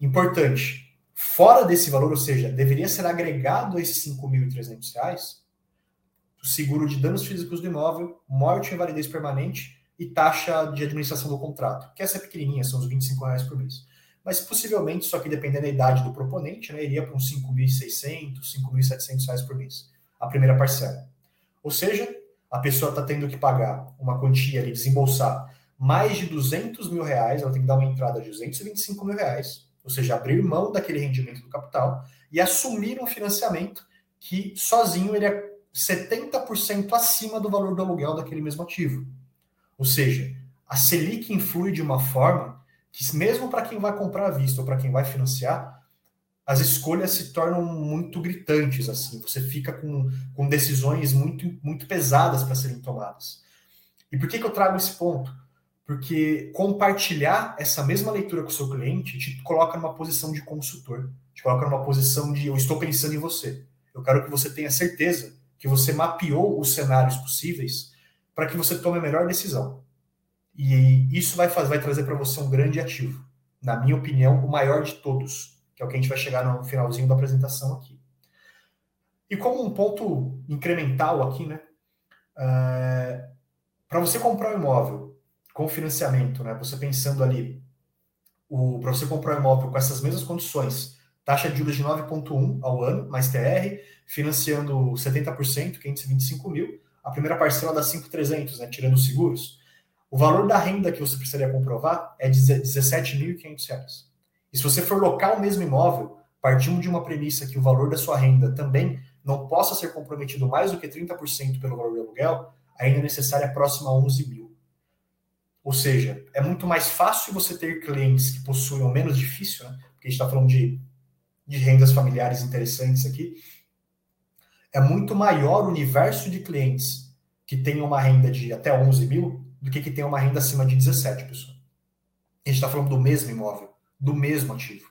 Importante, fora desse valor, ou seja, deveria ser agregado a esses R$ 5.300 o seguro de danos físicos do imóvel, morte e invalidez permanente e taxa de administração do contrato, que essa é pequenininha, são os 25 reais por mês. Mas possivelmente, só que dependendo da idade do proponente, né, iria para uns 5.600, 5.700 reais por mês, a primeira parcela. Ou seja, a pessoa está tendo que pagar uma quantia ali, desembolsar mais de 200 mil reais, ela tem que dar uma entrada de 225 mil reais, ou seja, abrir mão daquele rendimento do capital e assumir um financiamento que sozinho ele é 70% acima do valor do aluguel daquele mesmo ativo. Ou seja, a Selic influi de uma forma que, mesmo para quem vai comprar à vista ou para quem vai financiar, as escolhas se tornam muito gritantes. assim. Você fica com, com decisões muito, muito pesadas para serem tomadas. E por que, que eu trago esse ponto? Porque compartilhar essa mesma leitura com o seu cliente te coloca numa posição de consultor, te coloca numa posição de eu estou pensando em você. Eu quero que você tenha certeza que você mapeou os cenários possíveis para que você tome a melhor decisão. E isso vai, fazer, vai trazer para você um grande ativo. Na minha opinião, o maior de todos, que é o que a gente vai chegar no finalzinho da apresentação aqui. E como um ponto incremental aqui, né? É, para você comprar um imóvel com financiamento, né? Você pensando ali, para você comprar um imóvel com essas mesmas condições, taxa de juros de 9,1 ao ano, mais TR, financiando 70%, 525 mil, a primeira parcela dá 5,300, né, tirando os seguros. O valor da renda que você precisaria comprovar é de R$ 17.500. E se você for locar o mesmo imóvel, partindo de uma premissa que o valor da sua renda também não possa ser comprometido mais do que 30% pelo valor do aluguel, a renda necessária é próxima a 11 mil. Ou seja, é muito mais fácil você ter clientes que possuem, ou menos difícil, né? porque a gente está falando de de rendas familiares interessantes aqui, é muito maior o universo de clientes que tem uma renda de até 11 mil do que que tem uma renda acima de 17, pessoal. A gente está falando do mesmo imóvel, do mesmo ativo.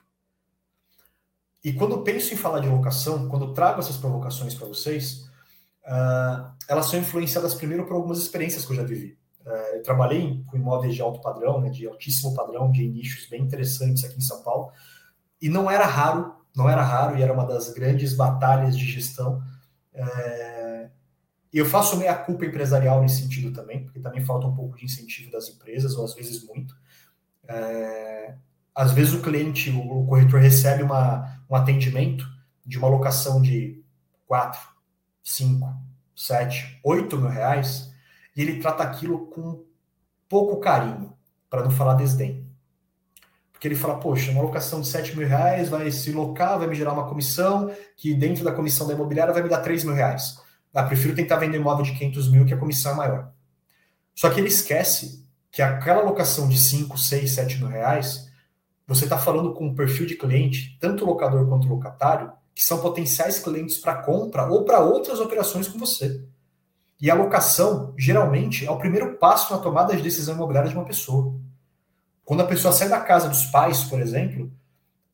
E quando eu penso em falar de locação, quando eu trago essas provocações para vocês, uh, elas são influenciadas primeiro por algumas experiências que eu já vivi. Uh, eu trabalhei com imóveis de alto padrão, né, de altíssimo padrão, de nichos bem interessantes aqui em São Paulo, e não era raro não era raro e era uma das grandes batalhas de gestão. É... Eu faço meia culpa empresarial nesse sentido também, porque também falta um pouco de incentivo das empresas, ou às vezes muito. É... Às vezes o cliente, o corretor recebe uma, um atendimento de uma locação de 4, 5, 7, 8 mil reais, e ele trata aquilo com pouco carinho, para não falar desdém. Porque ele fala, poxa, uma locação de 7 mil reais vai se locar, vai me gerar uma comissão, que dentro da comissão da imobiliária vai me dar 3 mil reais. Ah, prefiro tentar vender imóvel de 500 mil, que a comissão é maior. Só que ele esquece que aquela locação de 5, 6, 7 mil reais, você está falando com um perfil de cliente, tanto locador quanto locatário, que são potenciais clientes para compra ou para outras operações com você. E a locação, geralmente, é o primeiro passo na tomada de decisão imobiliária de uma pessoa. Quando a pessoa sai da casa dos pais, por exemplo,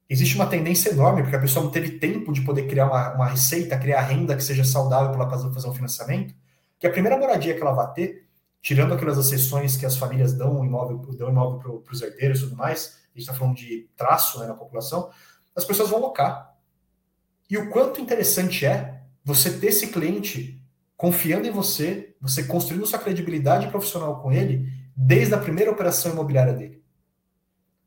existe uma tendência enorme, porque a pessoa não teve tempo de poder criar uma, uma receita, criar renda que seja saudável para ela fazer, um financiamento, que a primeira moradia que ela vai ter tirando aquelas exceções que as famílias dão imóvel, dão imóvel para os herdeiros e tudo mais, a gente está falando de traço né, na população, as pessoas vão locar. E o quanto interessante é você ter esse cliente confiando em você, você construindo sua credibilidade profissional com ele desde a primeira operação imobiliária dele.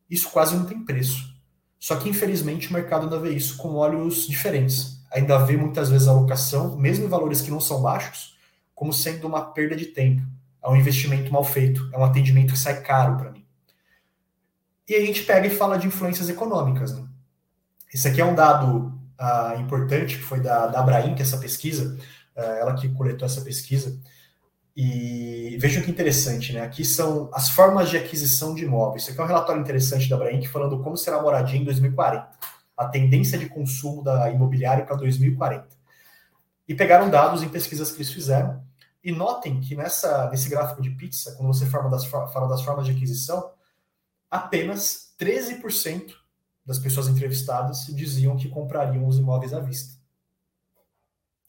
Isso quase não tem preço. Só que, infelizmente, o mercado ainda vê isso com olhos diferentes. Ainda vê muitas vezes a locação, mesmo em valores que não são baixos, como sendo uma perda de tempo. É um investimento mal feito, é um atendimento que sai caro para mim. E a gente pega e fala de influências econômicas. Né? Esse aqui é um dado uh, importante, que foi da, da Abraim, que é essa pesquisa, uh, ela que coletou essa pesquisa. E vejam que interessante, né? Aqui são as formas de aquisição de imóveis. Isso aqui é um relatório interessante da Abraim, falando como será a moradia em 2040. A tendência de consumo da imobiliária para 2040. E pegaram dados em pesquisas que eles fizeram. E notem que nessa, nesse gráfico de pizza, quando você fala das, fala das formas de aquisição, apenas 13% das pessoas entrevistadas diziam que comprariam os imóveis à vista.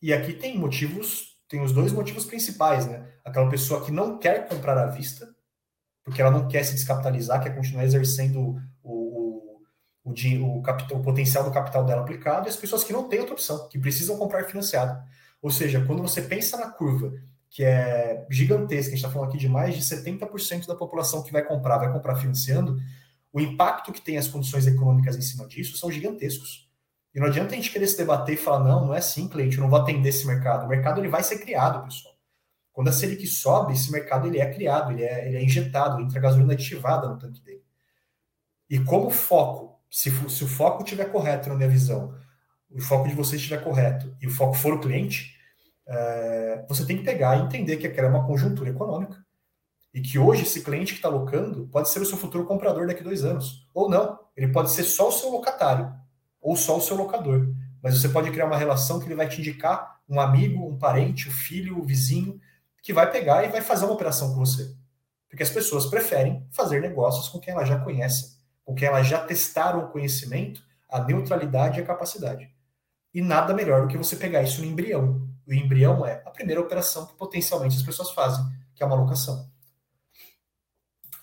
E aqui tem motivos, tem os dois motivos principais, né? Aquela pessoa que não quer comprar à vista, porque ela não quer se descapitalizar, quer continuar exercendo o, o, o, o, capital, o potencial do capital dela aplicado, e as pessoas que não têm outra opção, que precisam comprar financiado. Ou seja, quando você pensa na curva, que é gigantesca, a gente está falando aqui de mais de 70% da população que vai comprar, vai comprar financiando, o impacto que tem as condições econômicas em cima disso são gigantescos. E não adianta a gente querer se debater e falar, não, não é assim, cliente, eu não vou atender esse mercado. O mercado ele vai ser criado, pessoal. Quando a Selic sobe, esse mercado ele é criado, ele é, ele é injetado, entra gasolina aditivada no tanque dele. E como foco, se, se o foco estiver correto na minha visão, o foco de vocês estiver correto e o foco for o cliente, é, você tem que pegar e entender que aquela é uma conjuntura econômica e que hoje esse cliente que está locando pode ser o seu futuro comprador daqui a dois anos. Ou não, ele pode ser só o seu locatário, ou só o seu locador. Mas você pode criar uma relação que ele vai te indicar um amigo, um parente, um filho, um vizinho, que vai pegar e vai fazer uma operação com você. Porque as pessoas preferem fazer negócios com quem elas já conhecem, com quem elas já testaram o conhecimento, a neutralidade e a capacidade. E nada melhor do que você pegar isso no embrião. O embrião é a primeira operação que potencialmente as pessoas fazem, que é uma locação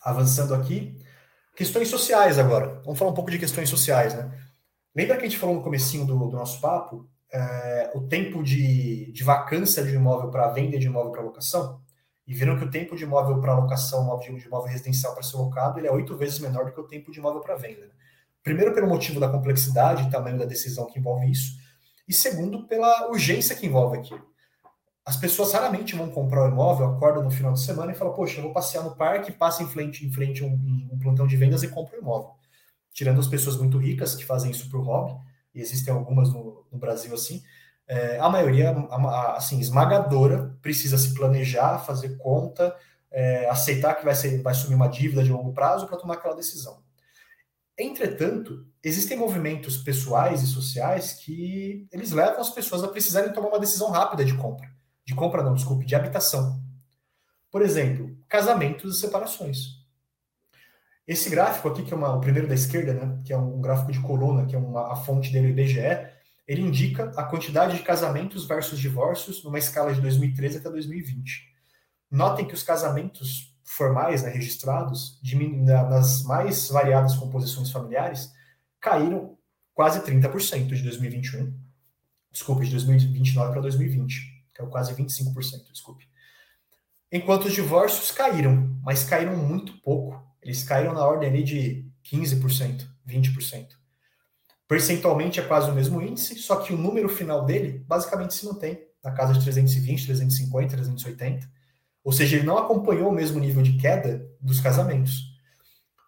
avançando aqui. Questões sociais agora. Vamos falar um pouco de questões sociais, né? Lembra que a gente falou no comecinho do, do nosso papo é, o tempo de, de vacância de imóvel para venda de imóvel para locação? E viram que o tempo de imóvel para locação, de imóvel residencial para ser locado, ele é oito vezes menor do que o tempo de imóvel para venda. Né? Primeiro, pelo motivo da complexidade e tamanho da decisão que envolve isso, e segundo, pela urgência que envolve aquilo as pessoas raramente vão comprar um imóvel, acordam no final de semana e falam, poxa, eu vou passear no parque, passa em frente, em frente um, um plantão de vendas e compro um imóvel. Tirando as pessoas muito ricas que fazem isso por hobby, e existem algumas no, no Brasil assim, é, a maioria, assim, esmagadora, precisa se planejar, fazer conta, é, aceitar que vai, ser, vai assumir uma dívida de longo prazo para tomar aquela decisão. Entretanto, existem movimentos pessoais e sociais que eles levam as pessoas a precisarem tomar uma decisão rápida de compra de compra não, desculpe, de habitação. Por exemplo, casamentos e separações. Esse gráfico aqui, que é uma, o primeiro da esquerda, né, que é um gráfico de coluna, que é uma, a fonte dele, o IBGE, ele indica a quantidade de casamentos versus divórcios numa escala de 2013 até 2020. Notem que os casamentos formais, né, registrados, nas mais variadas composições familiares, caíram quase 30% de 2021, desculpe, de 2029 para 2020 que é quase 25%, desculpe. Enquanto os divórcios caíram, mas caíram muito pouco. Eles caíram na ordem ali de 15%, 20%. Percentualmente é quase o mesmo índice, só que o número final dele basicamente se mantém na casa de 320, 350, 380. Ou seja, ele não acompanhou o mesmo nível de queda dos casamentos.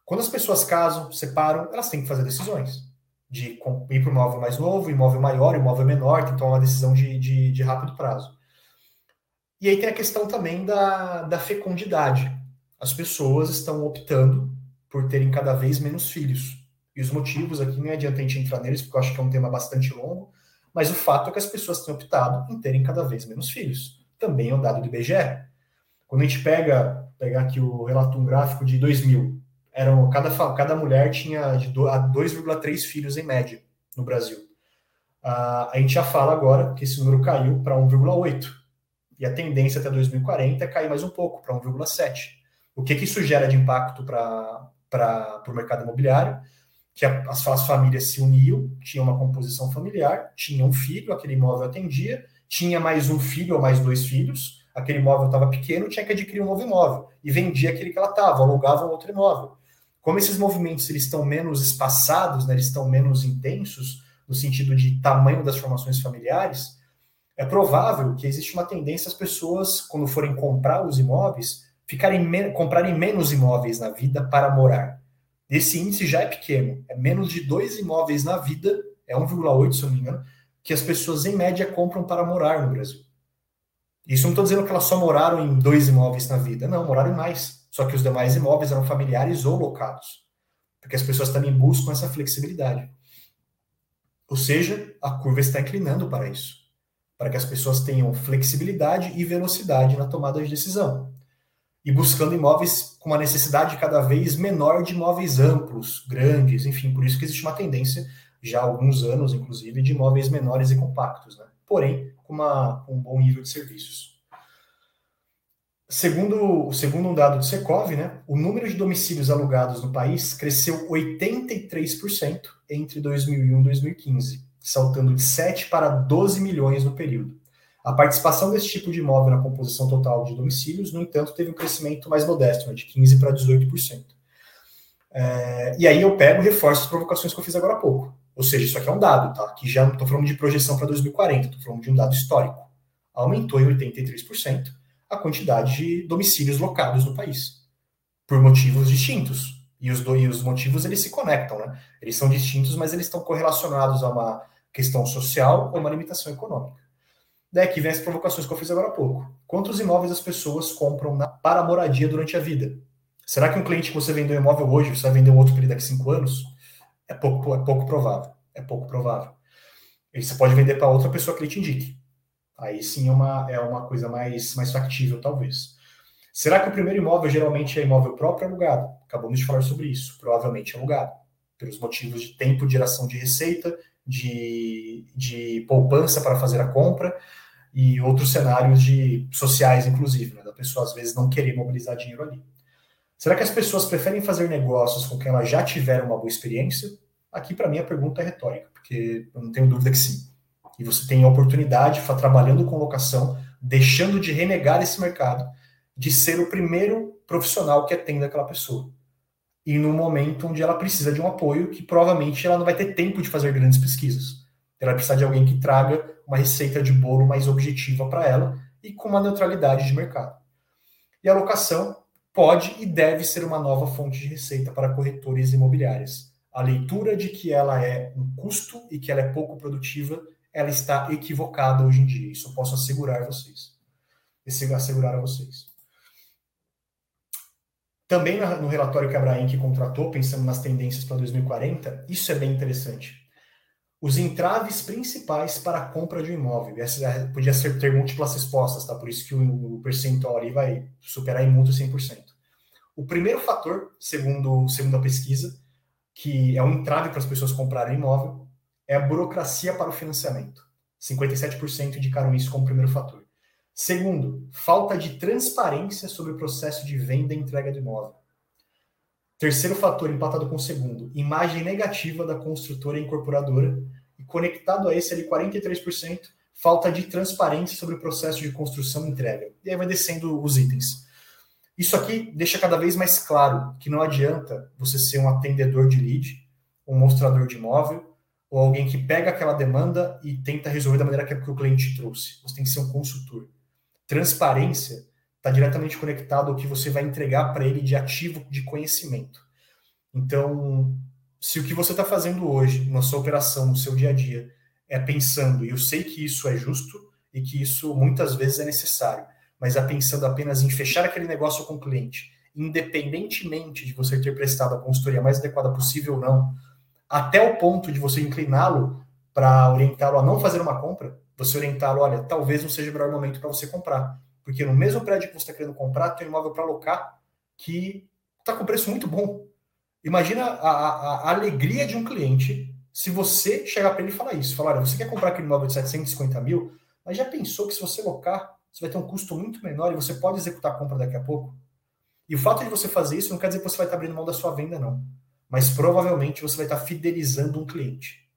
Quando as pessoas casam, separam, elas têm que fazer decisões de ir para um imóvel mais novo, imóvel maior, imóvel menor, que tomar uma decisão de, de, de rápido prazo. E aí tem a questão também da, da fecundidade. As pessoas estão optando por terem cada vez menos filhos. E os motivos aqui não adianta a gente entrar neles, porque eu acho que é um tema bastante longo, mas o fato é que as pessoas têm optado em terem cada vez menos filhos. Também é um dado do IBGE. Quando a gente pega, pegar aqui o relato um gráfico de 2000, eram, cada, cada mulher tinha de 2,3 filhos em média no Brasil. Uh, a gente já fala agora que esse número caiu para 1,8 e a tendência até 2040 é cair mais um pouco, para 1,7. O que, que isso gera de impacto para o mercado imobiliário? Que as, as famílias se uniam, tinham uma composição familiar, tinha um filho, aquele imóvel atendia, tinha mais um filho ou mais dois filhos, aquele imóvel estava pequeno, tinha que adquirir um novo imóvel e vendia aquele que ela estava, alugava um outro imóvel. Como esses movimentos eles estão menos espaçados, né, eles estão menos intensos no sentido de tamanho das formações familiares, é provável que existe uma tendência as pessoas, quando forem comprar os imóveis, ficarem comprarem menos imóveis na vida para morar. Esse índice já é pequeno, é menos de dois imóveis na vida, é 1,8 se eu não me engano, que as pessoas em média compram para morar no Brasil. Isso não estou dizendo que elas só moraram em dois imóveis na vida, não, moraram em mais. Só que os demais imóveis eram familiares ou locados. Porque as pessoas também buscam essa flexibilidade. Ou seja, a curva está inclinando para isso. Para que as pessoas tenham flexibilidade e velocidade na tomada de decisão. E buscando imóveis com uma necessidade cada vez menor de imóveis amplos, grandes, enfim, por isso que existe uma tendência, já há alguns anos, inclusive, de imóveis menores e compactos. Né? Porém, com, uma, com um bom nível de serviços. Segundo, segundo um dado do Secov, né, o número de domicílios alugados no país cresceu 83% entre 2001 e 2015, saltando de 7 para 12 milhões no período. A participação desse tipo de imóvel na composição total de domicílios, no entanto, teve um crescimento mais modesto, né, de 15% para 18%. É, e aí eu pego e reforço as provocações que eu fiz agora há pouco. Ou seja, isso aqui é um dado, tá? Que já não estou falando de projeção para 2040, estou falando de um dado histórico. Aumentou em 83% a quantidade de domicílios locados no país, por motivos distintos. E os, dois, os motivos eles se conectam, né? Eles são distintos, mas eles estão correlacionados a uma questão social ou uma limitação econômica. Daí que vem as provocações que eu fiz agora há pouco. Quantos imóveis as pessoas compram na, para moradia durante a vida? Será que um cliente que você vendeu um imóvel hoje, você vai vender um outro para ele daqui a cinco anos? é pouco, é pouco provável. É pouco provável. E você pode vender para outra pessoa que ele te indique. Aí sim é uma, é uma coisa mais, mais factível, talvez. Será que o primeiro imóvel geralmente é imóvel próprio ou alugado? Acabamos de falar sobre isso. Provavelmente é alugado. Pelos motivos de tempo de geração de receita, de, de poupança para fazer a compra e outros cenários de sociais, inclusive, né, da pessoa às vezes não querer mobilizar dinheiro ali. Será que as pessoas preferem fazer negócios com quem elas já tiveram uma boa experiência? Aqui, para mim, a pergunta é retórica, porque eu não tenho dúvida que sim. E você tem a oportunidade, trabalhando com locação, deixando de renegar esse mercado, de ser o primeiro profissional que atende aquela pessoa. E no momento onde ela precisa de um apoio, que provavelmente ela não vai ter tempo de fazer grandes pesquisas. Ela vai precisar de alguém que traga uma receita de bolo mais objetiva para ela e com uma neutralidade de mercado. E a locação pode e deve ser uma nova fonte de receita para corretores imobiliárias. A leitura de que ela é um custo e que ela é pouco produtiva, ela está equivocada hoje em dia. Isso eu posso assegurar a vocês. Assegurar a vocês. Também no relatório que a Abraim que contratou, pensando nas tendências para 2040, isso é bem interessante. Os entraves principais para a compra de um imóvel. Essa podia ser ter múltiplas respostas, tá? Por isso que o, o percentual ali vai superar em muito 100%. O primeiro fator, segundo, segundo a pesquisa, que é um entrave para as pessoas comprarem imóvel, é a burocracia para o financiamento. 57% indicaram isso como primeiro fator. Segundo, falta de transparência sobre o processo de venda e entrega do imóvel. Terceiro fator, empatado com o segundo, imagem negativa da construtora e incorporadora. E conectado a esse ali, 43%, falta de transparência sobre o processo de construção e entrega. E aí vai descendo os itens. Isso aqui deixa cada vez mais claro que não adianta você ser um atendedor de lead, um mostrador de imóvel, ou alguém que pega aquela demanda e tenta resolver da maneira que o cliente trouxe. Você tem que ser um consultor. Transparência está diretamente conectado ao que você vai entregar para ele de ativo de conhecimento. Então, se o que você está fazendo hoje, na sua operação, no seu dia a dia, é pensando, e eu sei que isso é justo e que isso muitas vezes é necessário, mas é pensando apenas em fechar aquele negócio com o cliente, independentemente de você ter prestado a consultoria mais adequada possível ou não, até o ponto de você incliná-lo para orientá-lo a não fazer uma compra, você orientá-lo, olha, talvez não seja o melhor momento para você comprar, porque no mesmo prédio que você está querendo comprar, tem um imóvel para alocar que está com preço muito bom. Imagina a, a, a, alegria de um cliente se você chegar para ele e falar isso, falar, olha, você quer comprar aquele imóvel de 750 mil, mas já pensou que se você locar você vai ter um custo muito menor e você pode executar a compra daqui a pouco. E o fato de você fazer isso não quer dizer que você vai estar abrindo mão da sua venda, não. Mas provavelmente você vai estar fidelizando um cliente.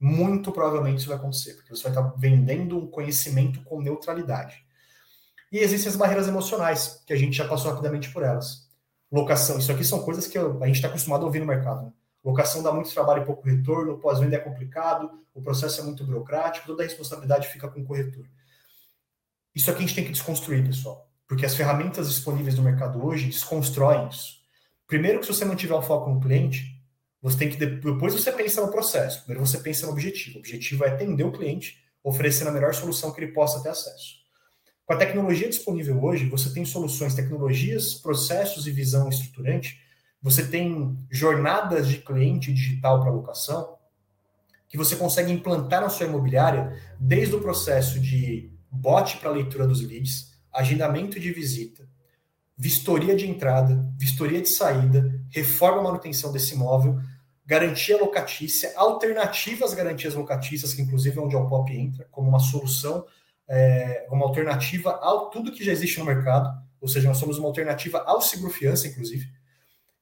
Muito provavelmente isso vai acontecer, porque você vai estar vendendo um conhecimento com neutralidade. E existem as barreiras emocionais, que a gente já passou rapidamente por elas. Locação, isso aqui são coisas que a gente está acostumado a ouvir no mercado. Né? Locação dá muito trabalho e pouco retorno, pós-venda é complicado, o processo é muito burocrático, toda a responsabilidade fica com o corretor. Isso aqui a gente tem que desconstruir, pessoal, porque as ferramentas disponíveis no mercado hoje desconstroem isso. Primeiro que se você não tiver o foco no cliente, você tem que depois você pensa no processo. Primeiro você pensa no objetivo. O objetivo é atender o cliente, oferecendo a melhor solução que ele possa ter acesso. Com a tecnologia disponível hoje, você tem soluções, tecnologias, processos e visão estruturante. Você tem jornadas de cliente digital para locação que você consegue implantar na sua imobiliária desde o processo de bot para leitura dos leads, agendamento de visita, vistoria de entrada, vistoria de saída, reforma e manutenção desse imóvel, garantia locatícia, alternativas garantias locatícias, que inclusive é onde o POP entra, como uma solução é, uma alternativa ao tudo que já existe no mercado, ou seja, nós somos uma alternativa ao seguro-fiança, inclusive.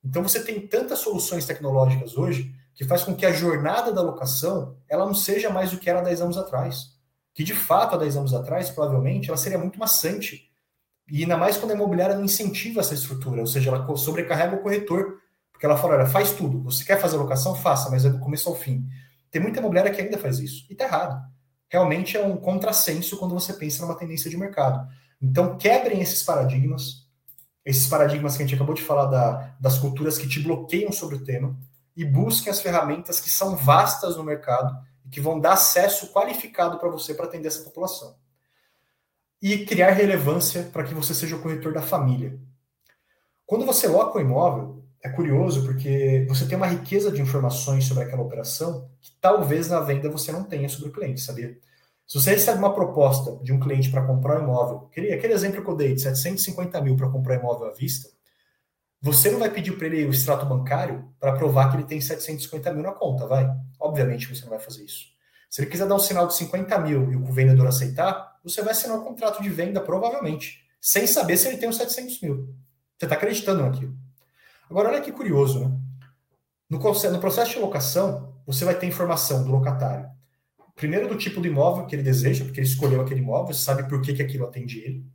Então você tem tantas soluções tecnológicas hoje que faz com que a jornada da locação ela não seja mais o que era 10 anos atrás. Que de fato, há 10 anos atrás, provavelmente, ela seria muito maçante. E ainda mais quando a imobiliária não incentiva essa estrutura, ou seja, ela sobrecarrega o corretor, porque ela fala, olha, faz tudo. Você quer fazer locação? Faça, mas é do começo ao fim. Tem muita imobiliária que ainda faz isso. E tá errado realmente é um contrassenso quando você pensa numa tendência de mercado. Então, quebrem esses paradigmas, esses paradigmas que a gente acabou de falar da, das culturas que te bloqueiam sobre o tema, e busquem as ferramentas que são vastas no mercado e que vão dar acesso qualificado para você para atender essa população. E criar relevância para que você seja o corretor da família. Quando você loca o imóvel, é curioso porque você tem uma riqueza de informações sobre aquela operação que talvez na venda você não tenha sobre o cliente, sabia? Se você recebe uma proposta de um cliente para comprar um imóvel, aquele exemplo que eu dei de 750 mil para comprar um imóvel à vista, você não vai pedir para ele o extrato bancário para provar que ele tem 750 mil na conta, vai? Obviamente você não vai fazer isso. Se ele quiser dar um sinal de 50 mil e o vendedor aceitar, você vai assinar um contrato de venda, provavelmente, sem saber se ele tem os 700 mil. Você está acreditando naquilo. Agora, olha que curioso, né? No, processo de locação, você vai ter informação do locatário. Primeiro, do tipo do imóvel que ele deseja, porque ele escolheu aquele imóvel, você sabe por que, que aquilo atende ele.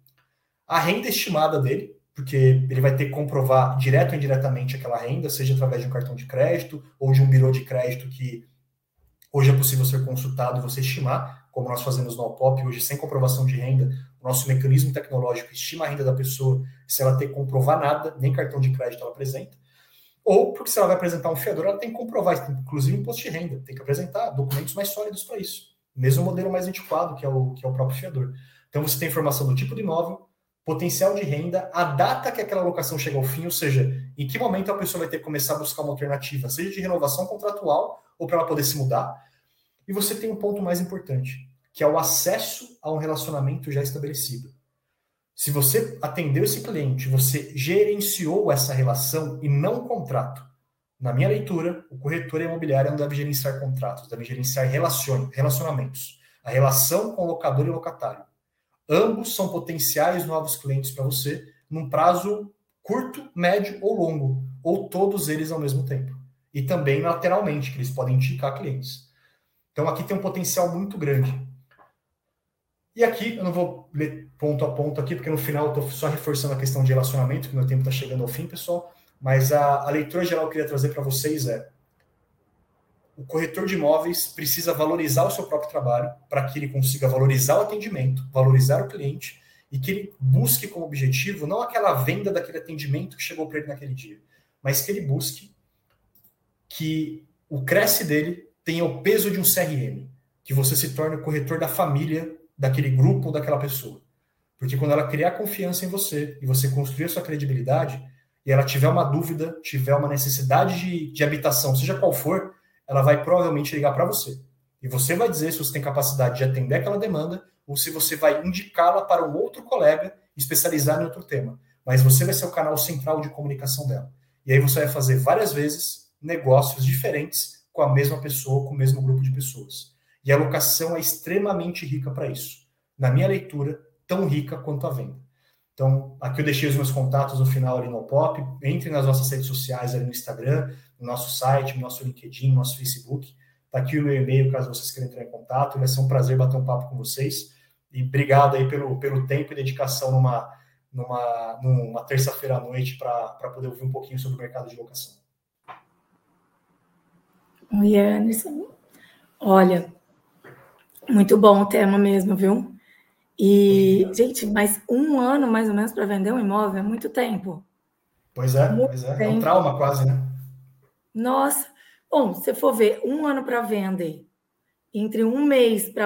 A renda estimada dele, porque ele vai ter que comprovar direto ou indiretamente aquela renda, seja através de um cartão de crédito ou de um birô de crédito que hoje é possível ser consultado e você estimar, como nós fazemos no Alpop, hoje sem comprovação de renda, o nosso mecanismo tecnológico estima a renda da pessoa se ela tem que comprovar nada, nem cartão de crédito ela apresenta. Ou porque se ela vai apresentar um fiador, ela tem que comprovar, inclusive imposto de renda, tem que apresentar documentos mais sólidos para isso. Mesmo modelo mais antiquado, que é, o, que é o próprio fiador. Então você tem informação do tipo de imóvel, potencial de renda, a data que aquela locação chega ao fim, ou seja, em que momento a pessoa vai ter que começar a buscar uma alternativa, seja de renovação contratual ou para ela poder se mudar. E você tem um ponto mais importante, que é o acesso a um relacionamento já estabelecido. Se você atendeu esse cliente, você gerenciou essa relação e não contrato. Na minha leitura, o corretor imobiliário não deve gerenciar contratos, deve gerenciar relacionamentos. A relação com locador e locatário. Ambos são potenciais novos clientes para você num prazo curto, médio ou longo, ou todos eles ao mesmo tempo. E também lateralmente, que eles podem indicar clientes. Então aqui tem um potencial muito grande. E aqui, eu não vou ler ponto a ponto aqui, porque no final estou só reforçando a questão de relacionamento, que meu tempo está chegando ao fim, pessoal. Mas a, a leitura geral que eu queria trazer para vocês é: o corretor de imóveis precisa valorizar o seu próprio trabalho para que ele consiga valorizar o atendimento, valorizar o cliente e que ele busque como objetivo não aquela venda daquele atendimento que chegou para ele naquele dia, mas que ele busque que o cresce dele tenha o peso de um CRM, que você se torne o corretor da família daquele grupo ou daquela pessoa. Porque quando ela criar confiança em você e você construir a sua credibilidade, e ela tiver uma dúvida, tiver uma necessidade de, de habitação, seja qual for, ela vai provavelmente ligar para você. E você vai dizer se você tem capacidade de atender aquela demanda ou se você vai indicá-la para um outro colega especializado em outro tema. Mas você vai ser o canal central de comunicação dela. E aí você vai fazer várias vezes negócios diferentes com a mesma pessoa, com o mesmo grupo de pessoas. E a locação é extremamente rica para isso. Na minha leitura, tão rica quanto a venda. Então, aqui eu deixei os meus contatos no final ali no pop. Entre nas nossas redes sociais ali no Instagram, no nosso site, no nosso LinkedIn, no nosso Facebook. Está aqui o meu e-mail, caso vocês queiram entrar em contato. Vai ser um prazer bater um papo com vocês. E obrigado aí pelo, pelo tempo e dedicação numa, numa, numa terça-feira à noite para poder ouvir um pouquinho sobre o mercado de locação. Oi, Anderson. Olha, muito bom o tema mesmo, viu? E, gente, mas um ano mais ou menos para vender um imóvel é muito tempo. Pois é, muito pois é. Tempo. É um trauma quase, né? Nossa. Bom, se for ver um ano para vender, entre um mês para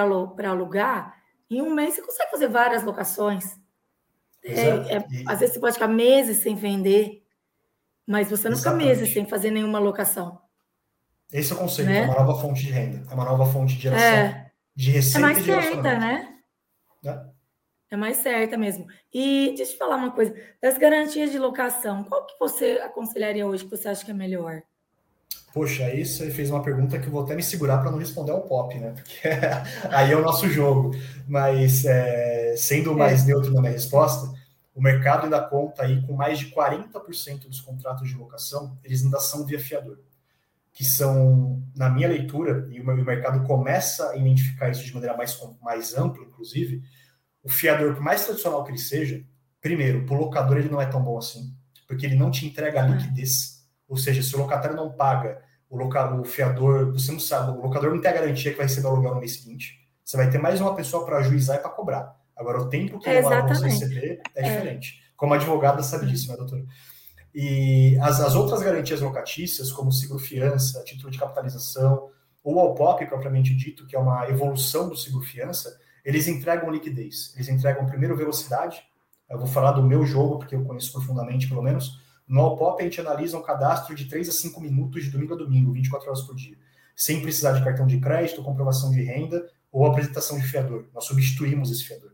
alugar, em um mês você consegue fazer várias locações. É, é, é, e... Às vezes você pode ficar meses sem vender, mas você não Exatamente. fica meses sem fazer nenhuma locação. Esse é o conceito, né? é uma nova fonte de renda, é uma nova fonte de geração é. de receita. É mais certa, né? É. é mais certa mesmo. E deixa eu te falar uma coisa, das garantias de locação, qual que você aconselharia hoje que você acha que é melhor? Poxa, aí você fez uma pergunta que eu vou até me segurar para não responder ao pop, né? Porque aí é o nosso jogo. Mas é, sendo mais é. neutro na minha resposta, o mercado ainda conta aí com mais de 40% dos contratos de locação, eles ainda são via fiador que são, na minha leitura, e o mercado começa a identificar isso de maneira mais, mais ampla, inclusive, o fiador, por mais tradicional que ele seja, primeiro, para o locador ele não é tão bom assim, porque ele não te entrega a liquidez. Ou seja, se o locatário não paga, o, loca, o fiador, você não sabe, o locador não tem a garantia que vai receber o aluguel no mês seguinte. Você vai ter mais uma pessoa para ajuizar e para cobrar. Agora, o tempo que é, leva você receber é, é diferente. Como advogada sabe disso, né, doutor? E as, as outras garantias locatícias, como seguro-fiança, título de capitalização, ou o propriamente dito, que é uma evolução do seguro-fiança, eles entregam liquidez. Eles entregam, primeiro, velocidade. Eu vou falar do meu jogo, porque eu conheço profundamente, pelo menos. No Alpop, a gente analisa um cadastro de 3 a 5 minutos de domingo a domingo, 24 horas por dia, sem precisar de cartão de crédito, comprovação de renda ou apresentação de fiador. Nós substituímos esse fiador.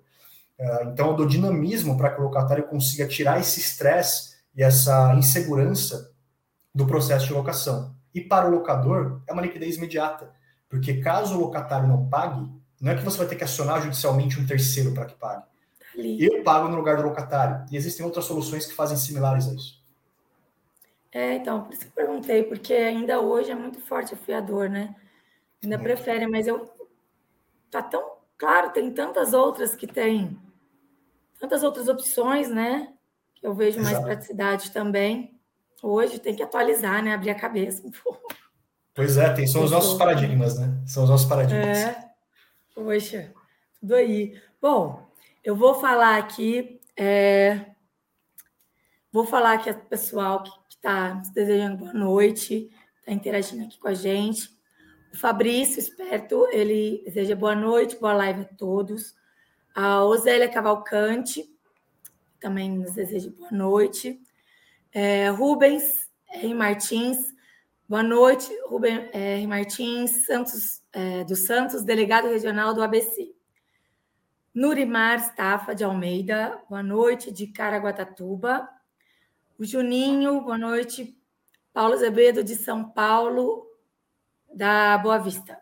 Ah, então, eu dou dinamismo para que o locatário consiga tirar esse estresse e essa insegurança do processo de locação. E para o locador, é uma liquidez imediata, porque caso o locatário não pague, não é que você vai ter que acionar judicialmente um terceiro para que pague. Ali. Eu pago no lugar do locatário. E existem outras soluções que fazem similares a isso. É, então, por isso que eu perguntei, porque ainda hoje é muito forte o fiador, né? Ainda muito. prefere, mas eu. Tá tão. Claro, tem tantas outras que tem. Tantas outras opções, né? Eu vejo mais Exato. praticidade também. Hoje tem que atualizar, né? Abrir a cabeça um pouco. Pois é, tem, são os nossos paradigmas, né? São os nossos paradigmas. É. Poxa, tudo aí. Bom, eu vou falar aqui. É... Vou falar aqui o pessoal que está desejando boa noite, está interagindo aqui com a gente. O Fabrício, esperto, ele deseja boa noite, boa live a todos. A Osélia Cavalcante, também nos desejo boa noite. É, Rubens R. Martins, boa noite. Rubens R. Martins, Santos, é, dos Santos, delegado regional do ABC. Nurimar Stafa de Almeida, boa noite, de Caraguatatuba. O Juninho, boa noite. Paulo Zebedo, de São Paulo, da Boa Vista.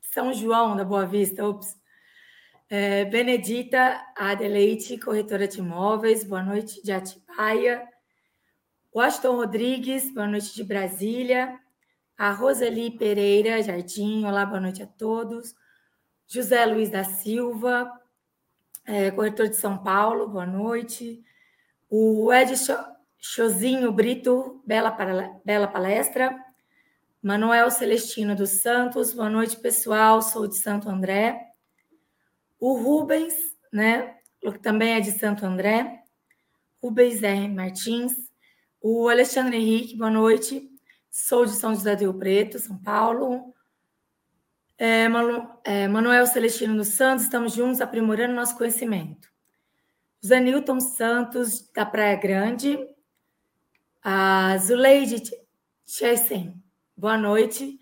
São João, da Boa Vista, ops. É, Benedita Adeleite, corretora de imóveis, boa noite de Atibaia. Washington Rodrigues, boa noite de Brasília. A Roseli Pereira Jardim, olá, boa noite a todos. José Luiz da Silva, é, corretor de São Paulo, boa noite. O Ed Chozinho Brito, bela, bela palestra. Manuel Celestino dos Santos, boa noite, pessoal, sou de Santo André. O Rubens, né, que também é de Santo André, Rubens R. Martins, o Alexandre Henrique, boa noite, sou de São José do Rio Preto, São Paulo. É, Manu, é, Manuel Celestino dos Santos, estamos juntos aprimorando nosso conhecimento. José Newton Santos, da Praia Grande. A Zuleide Chessen, boa noite.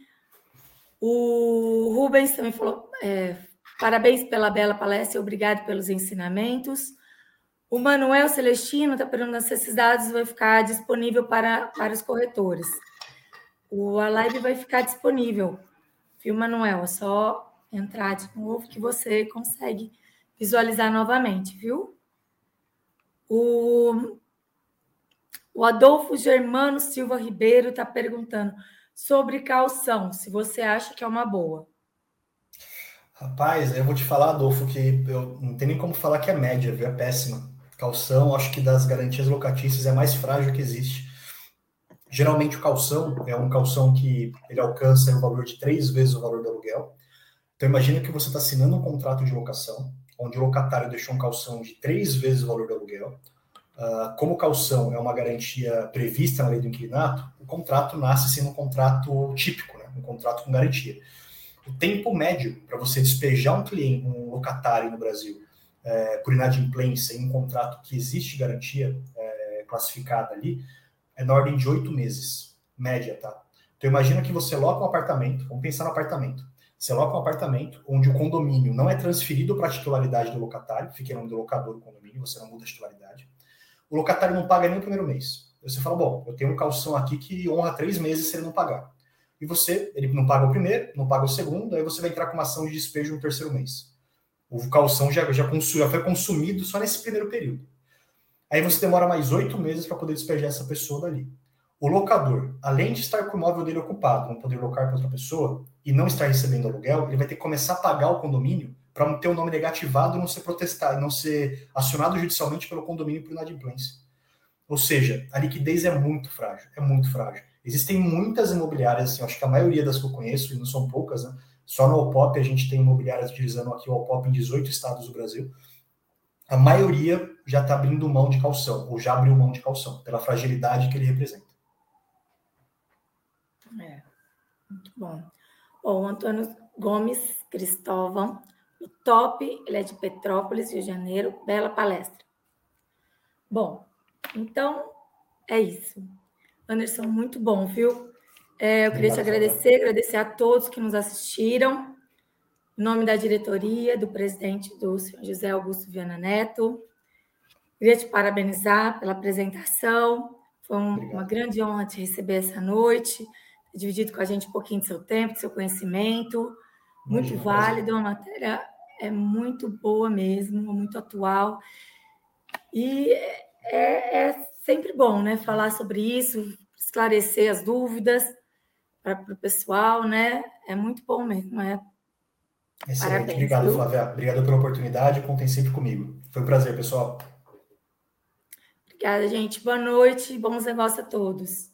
O Rubens também falou, é, Parabéns pela bela palestra obrigado pelos ensinamentos. O Manuel Celestino está perguntando se esses dados vai ficar disponível para, para os corretores. O, a live vai ficar disponível, viu, Manuel? É só entrar de novo que você consegue visualizar novamente, viu? O, o Adolfo Germano Silva Ribeiro está perguntando sobre calção, se você acha que é uma boa. Rapaz, eu vou te falar, Adolfo, que eu não tenho nem como falar que é média, viu? É péssima. Calção, acho que das garantias locatícias é mais frágil que existe. Geralmente o calção é um calção que ele alcança o valor de três vezes o valor do aluguel. Então imagina que você está assinando um contrato de locação, onde o locatário deixou um calção de três vezes o valor do aluguel. Uh, como calção é uma garantia prevista na lei do inquilinato, o contrato nasce sendo um contrato típico, né? um contrato com garantia o tempo médio para você despejar um cliente, um locatário no Brasil, é, por inadimplência em um contrato que existe garantia é, classificada ali, é na ordem de oito meses, média, tá? Então imagina que você loca um apartamento, vamos pensar no apartamento. Você loca um apartamento onde o condomínio não é transferido para a titularidade do locatário, fica em nome do locador do condomínio, você não muda a titularidade. O locatário não paga nem o primeiro mês. Você fala, bom, eu tenho um calção aqui que honra três meses se ele não pagar e você, ele não paga o primeiro, não paga o segundo, aí você vai entrar com uma ação de despejo no terceiro mês. O calção já, já, consum, já foi consumido só nesse primeiro período. Aí você demora mais oito meses para poder despejar essa pessoa dali. O locador, além de estar com o imóvel dele ocupado, não poder locar para outra pessoa e não estar recebendo aluguel, ele vai ter que começar a pagar o condomínio para ter o nome negativado não ser protestado, não ser acionado judicialmente pelo condomínio por inadimplência. Ou seja, a liquidez é muito frágil, é muito frágil. Existem muitas imobiliárias, assim, acho que a maioria das que eu conheço, e não são poucas, né? Só no Opop a gente tem imobiliárias utilizando aqui o Opop em 18 estados do Brasil. A maioria já está abrindo mão de calção, ou já abriu mão de calção, pela fragilidade que ele representa. É, muito bom. Bom, o Antônio Gomes Cristóvão, o top, ele é de Petrópolis, Rio de Janeiro, bela palestra. Bom, então é isso. Anderson, muito bom, viu? É, eu queria te agradecer, agradecer a todos que nos assistiram. Em nome da diretoria, do presidente do senhor José Augusto Viana Neto. Queria te parabenizar pela apresentação. Foi um, uma grande honra te receber essa noite, dividido com a gente um pouquinho do seu tempo, do seu conhecimento. Muito Imagina, válido, uma matéria é muito boa mesmo, muito atual. E é, é sempre bom, né? Falar sobre isso, esclarecer as dúvidas para o pessoal, né? É muito bom mesmo. É. Excelente. Parabéns, Obrigado, viu? Flávia. Obrigado pela oportunidade. Contem sempre comigo. Foi um prazer, pessoal. Obrigada, gente. Boa noite. Bons negócios a todos.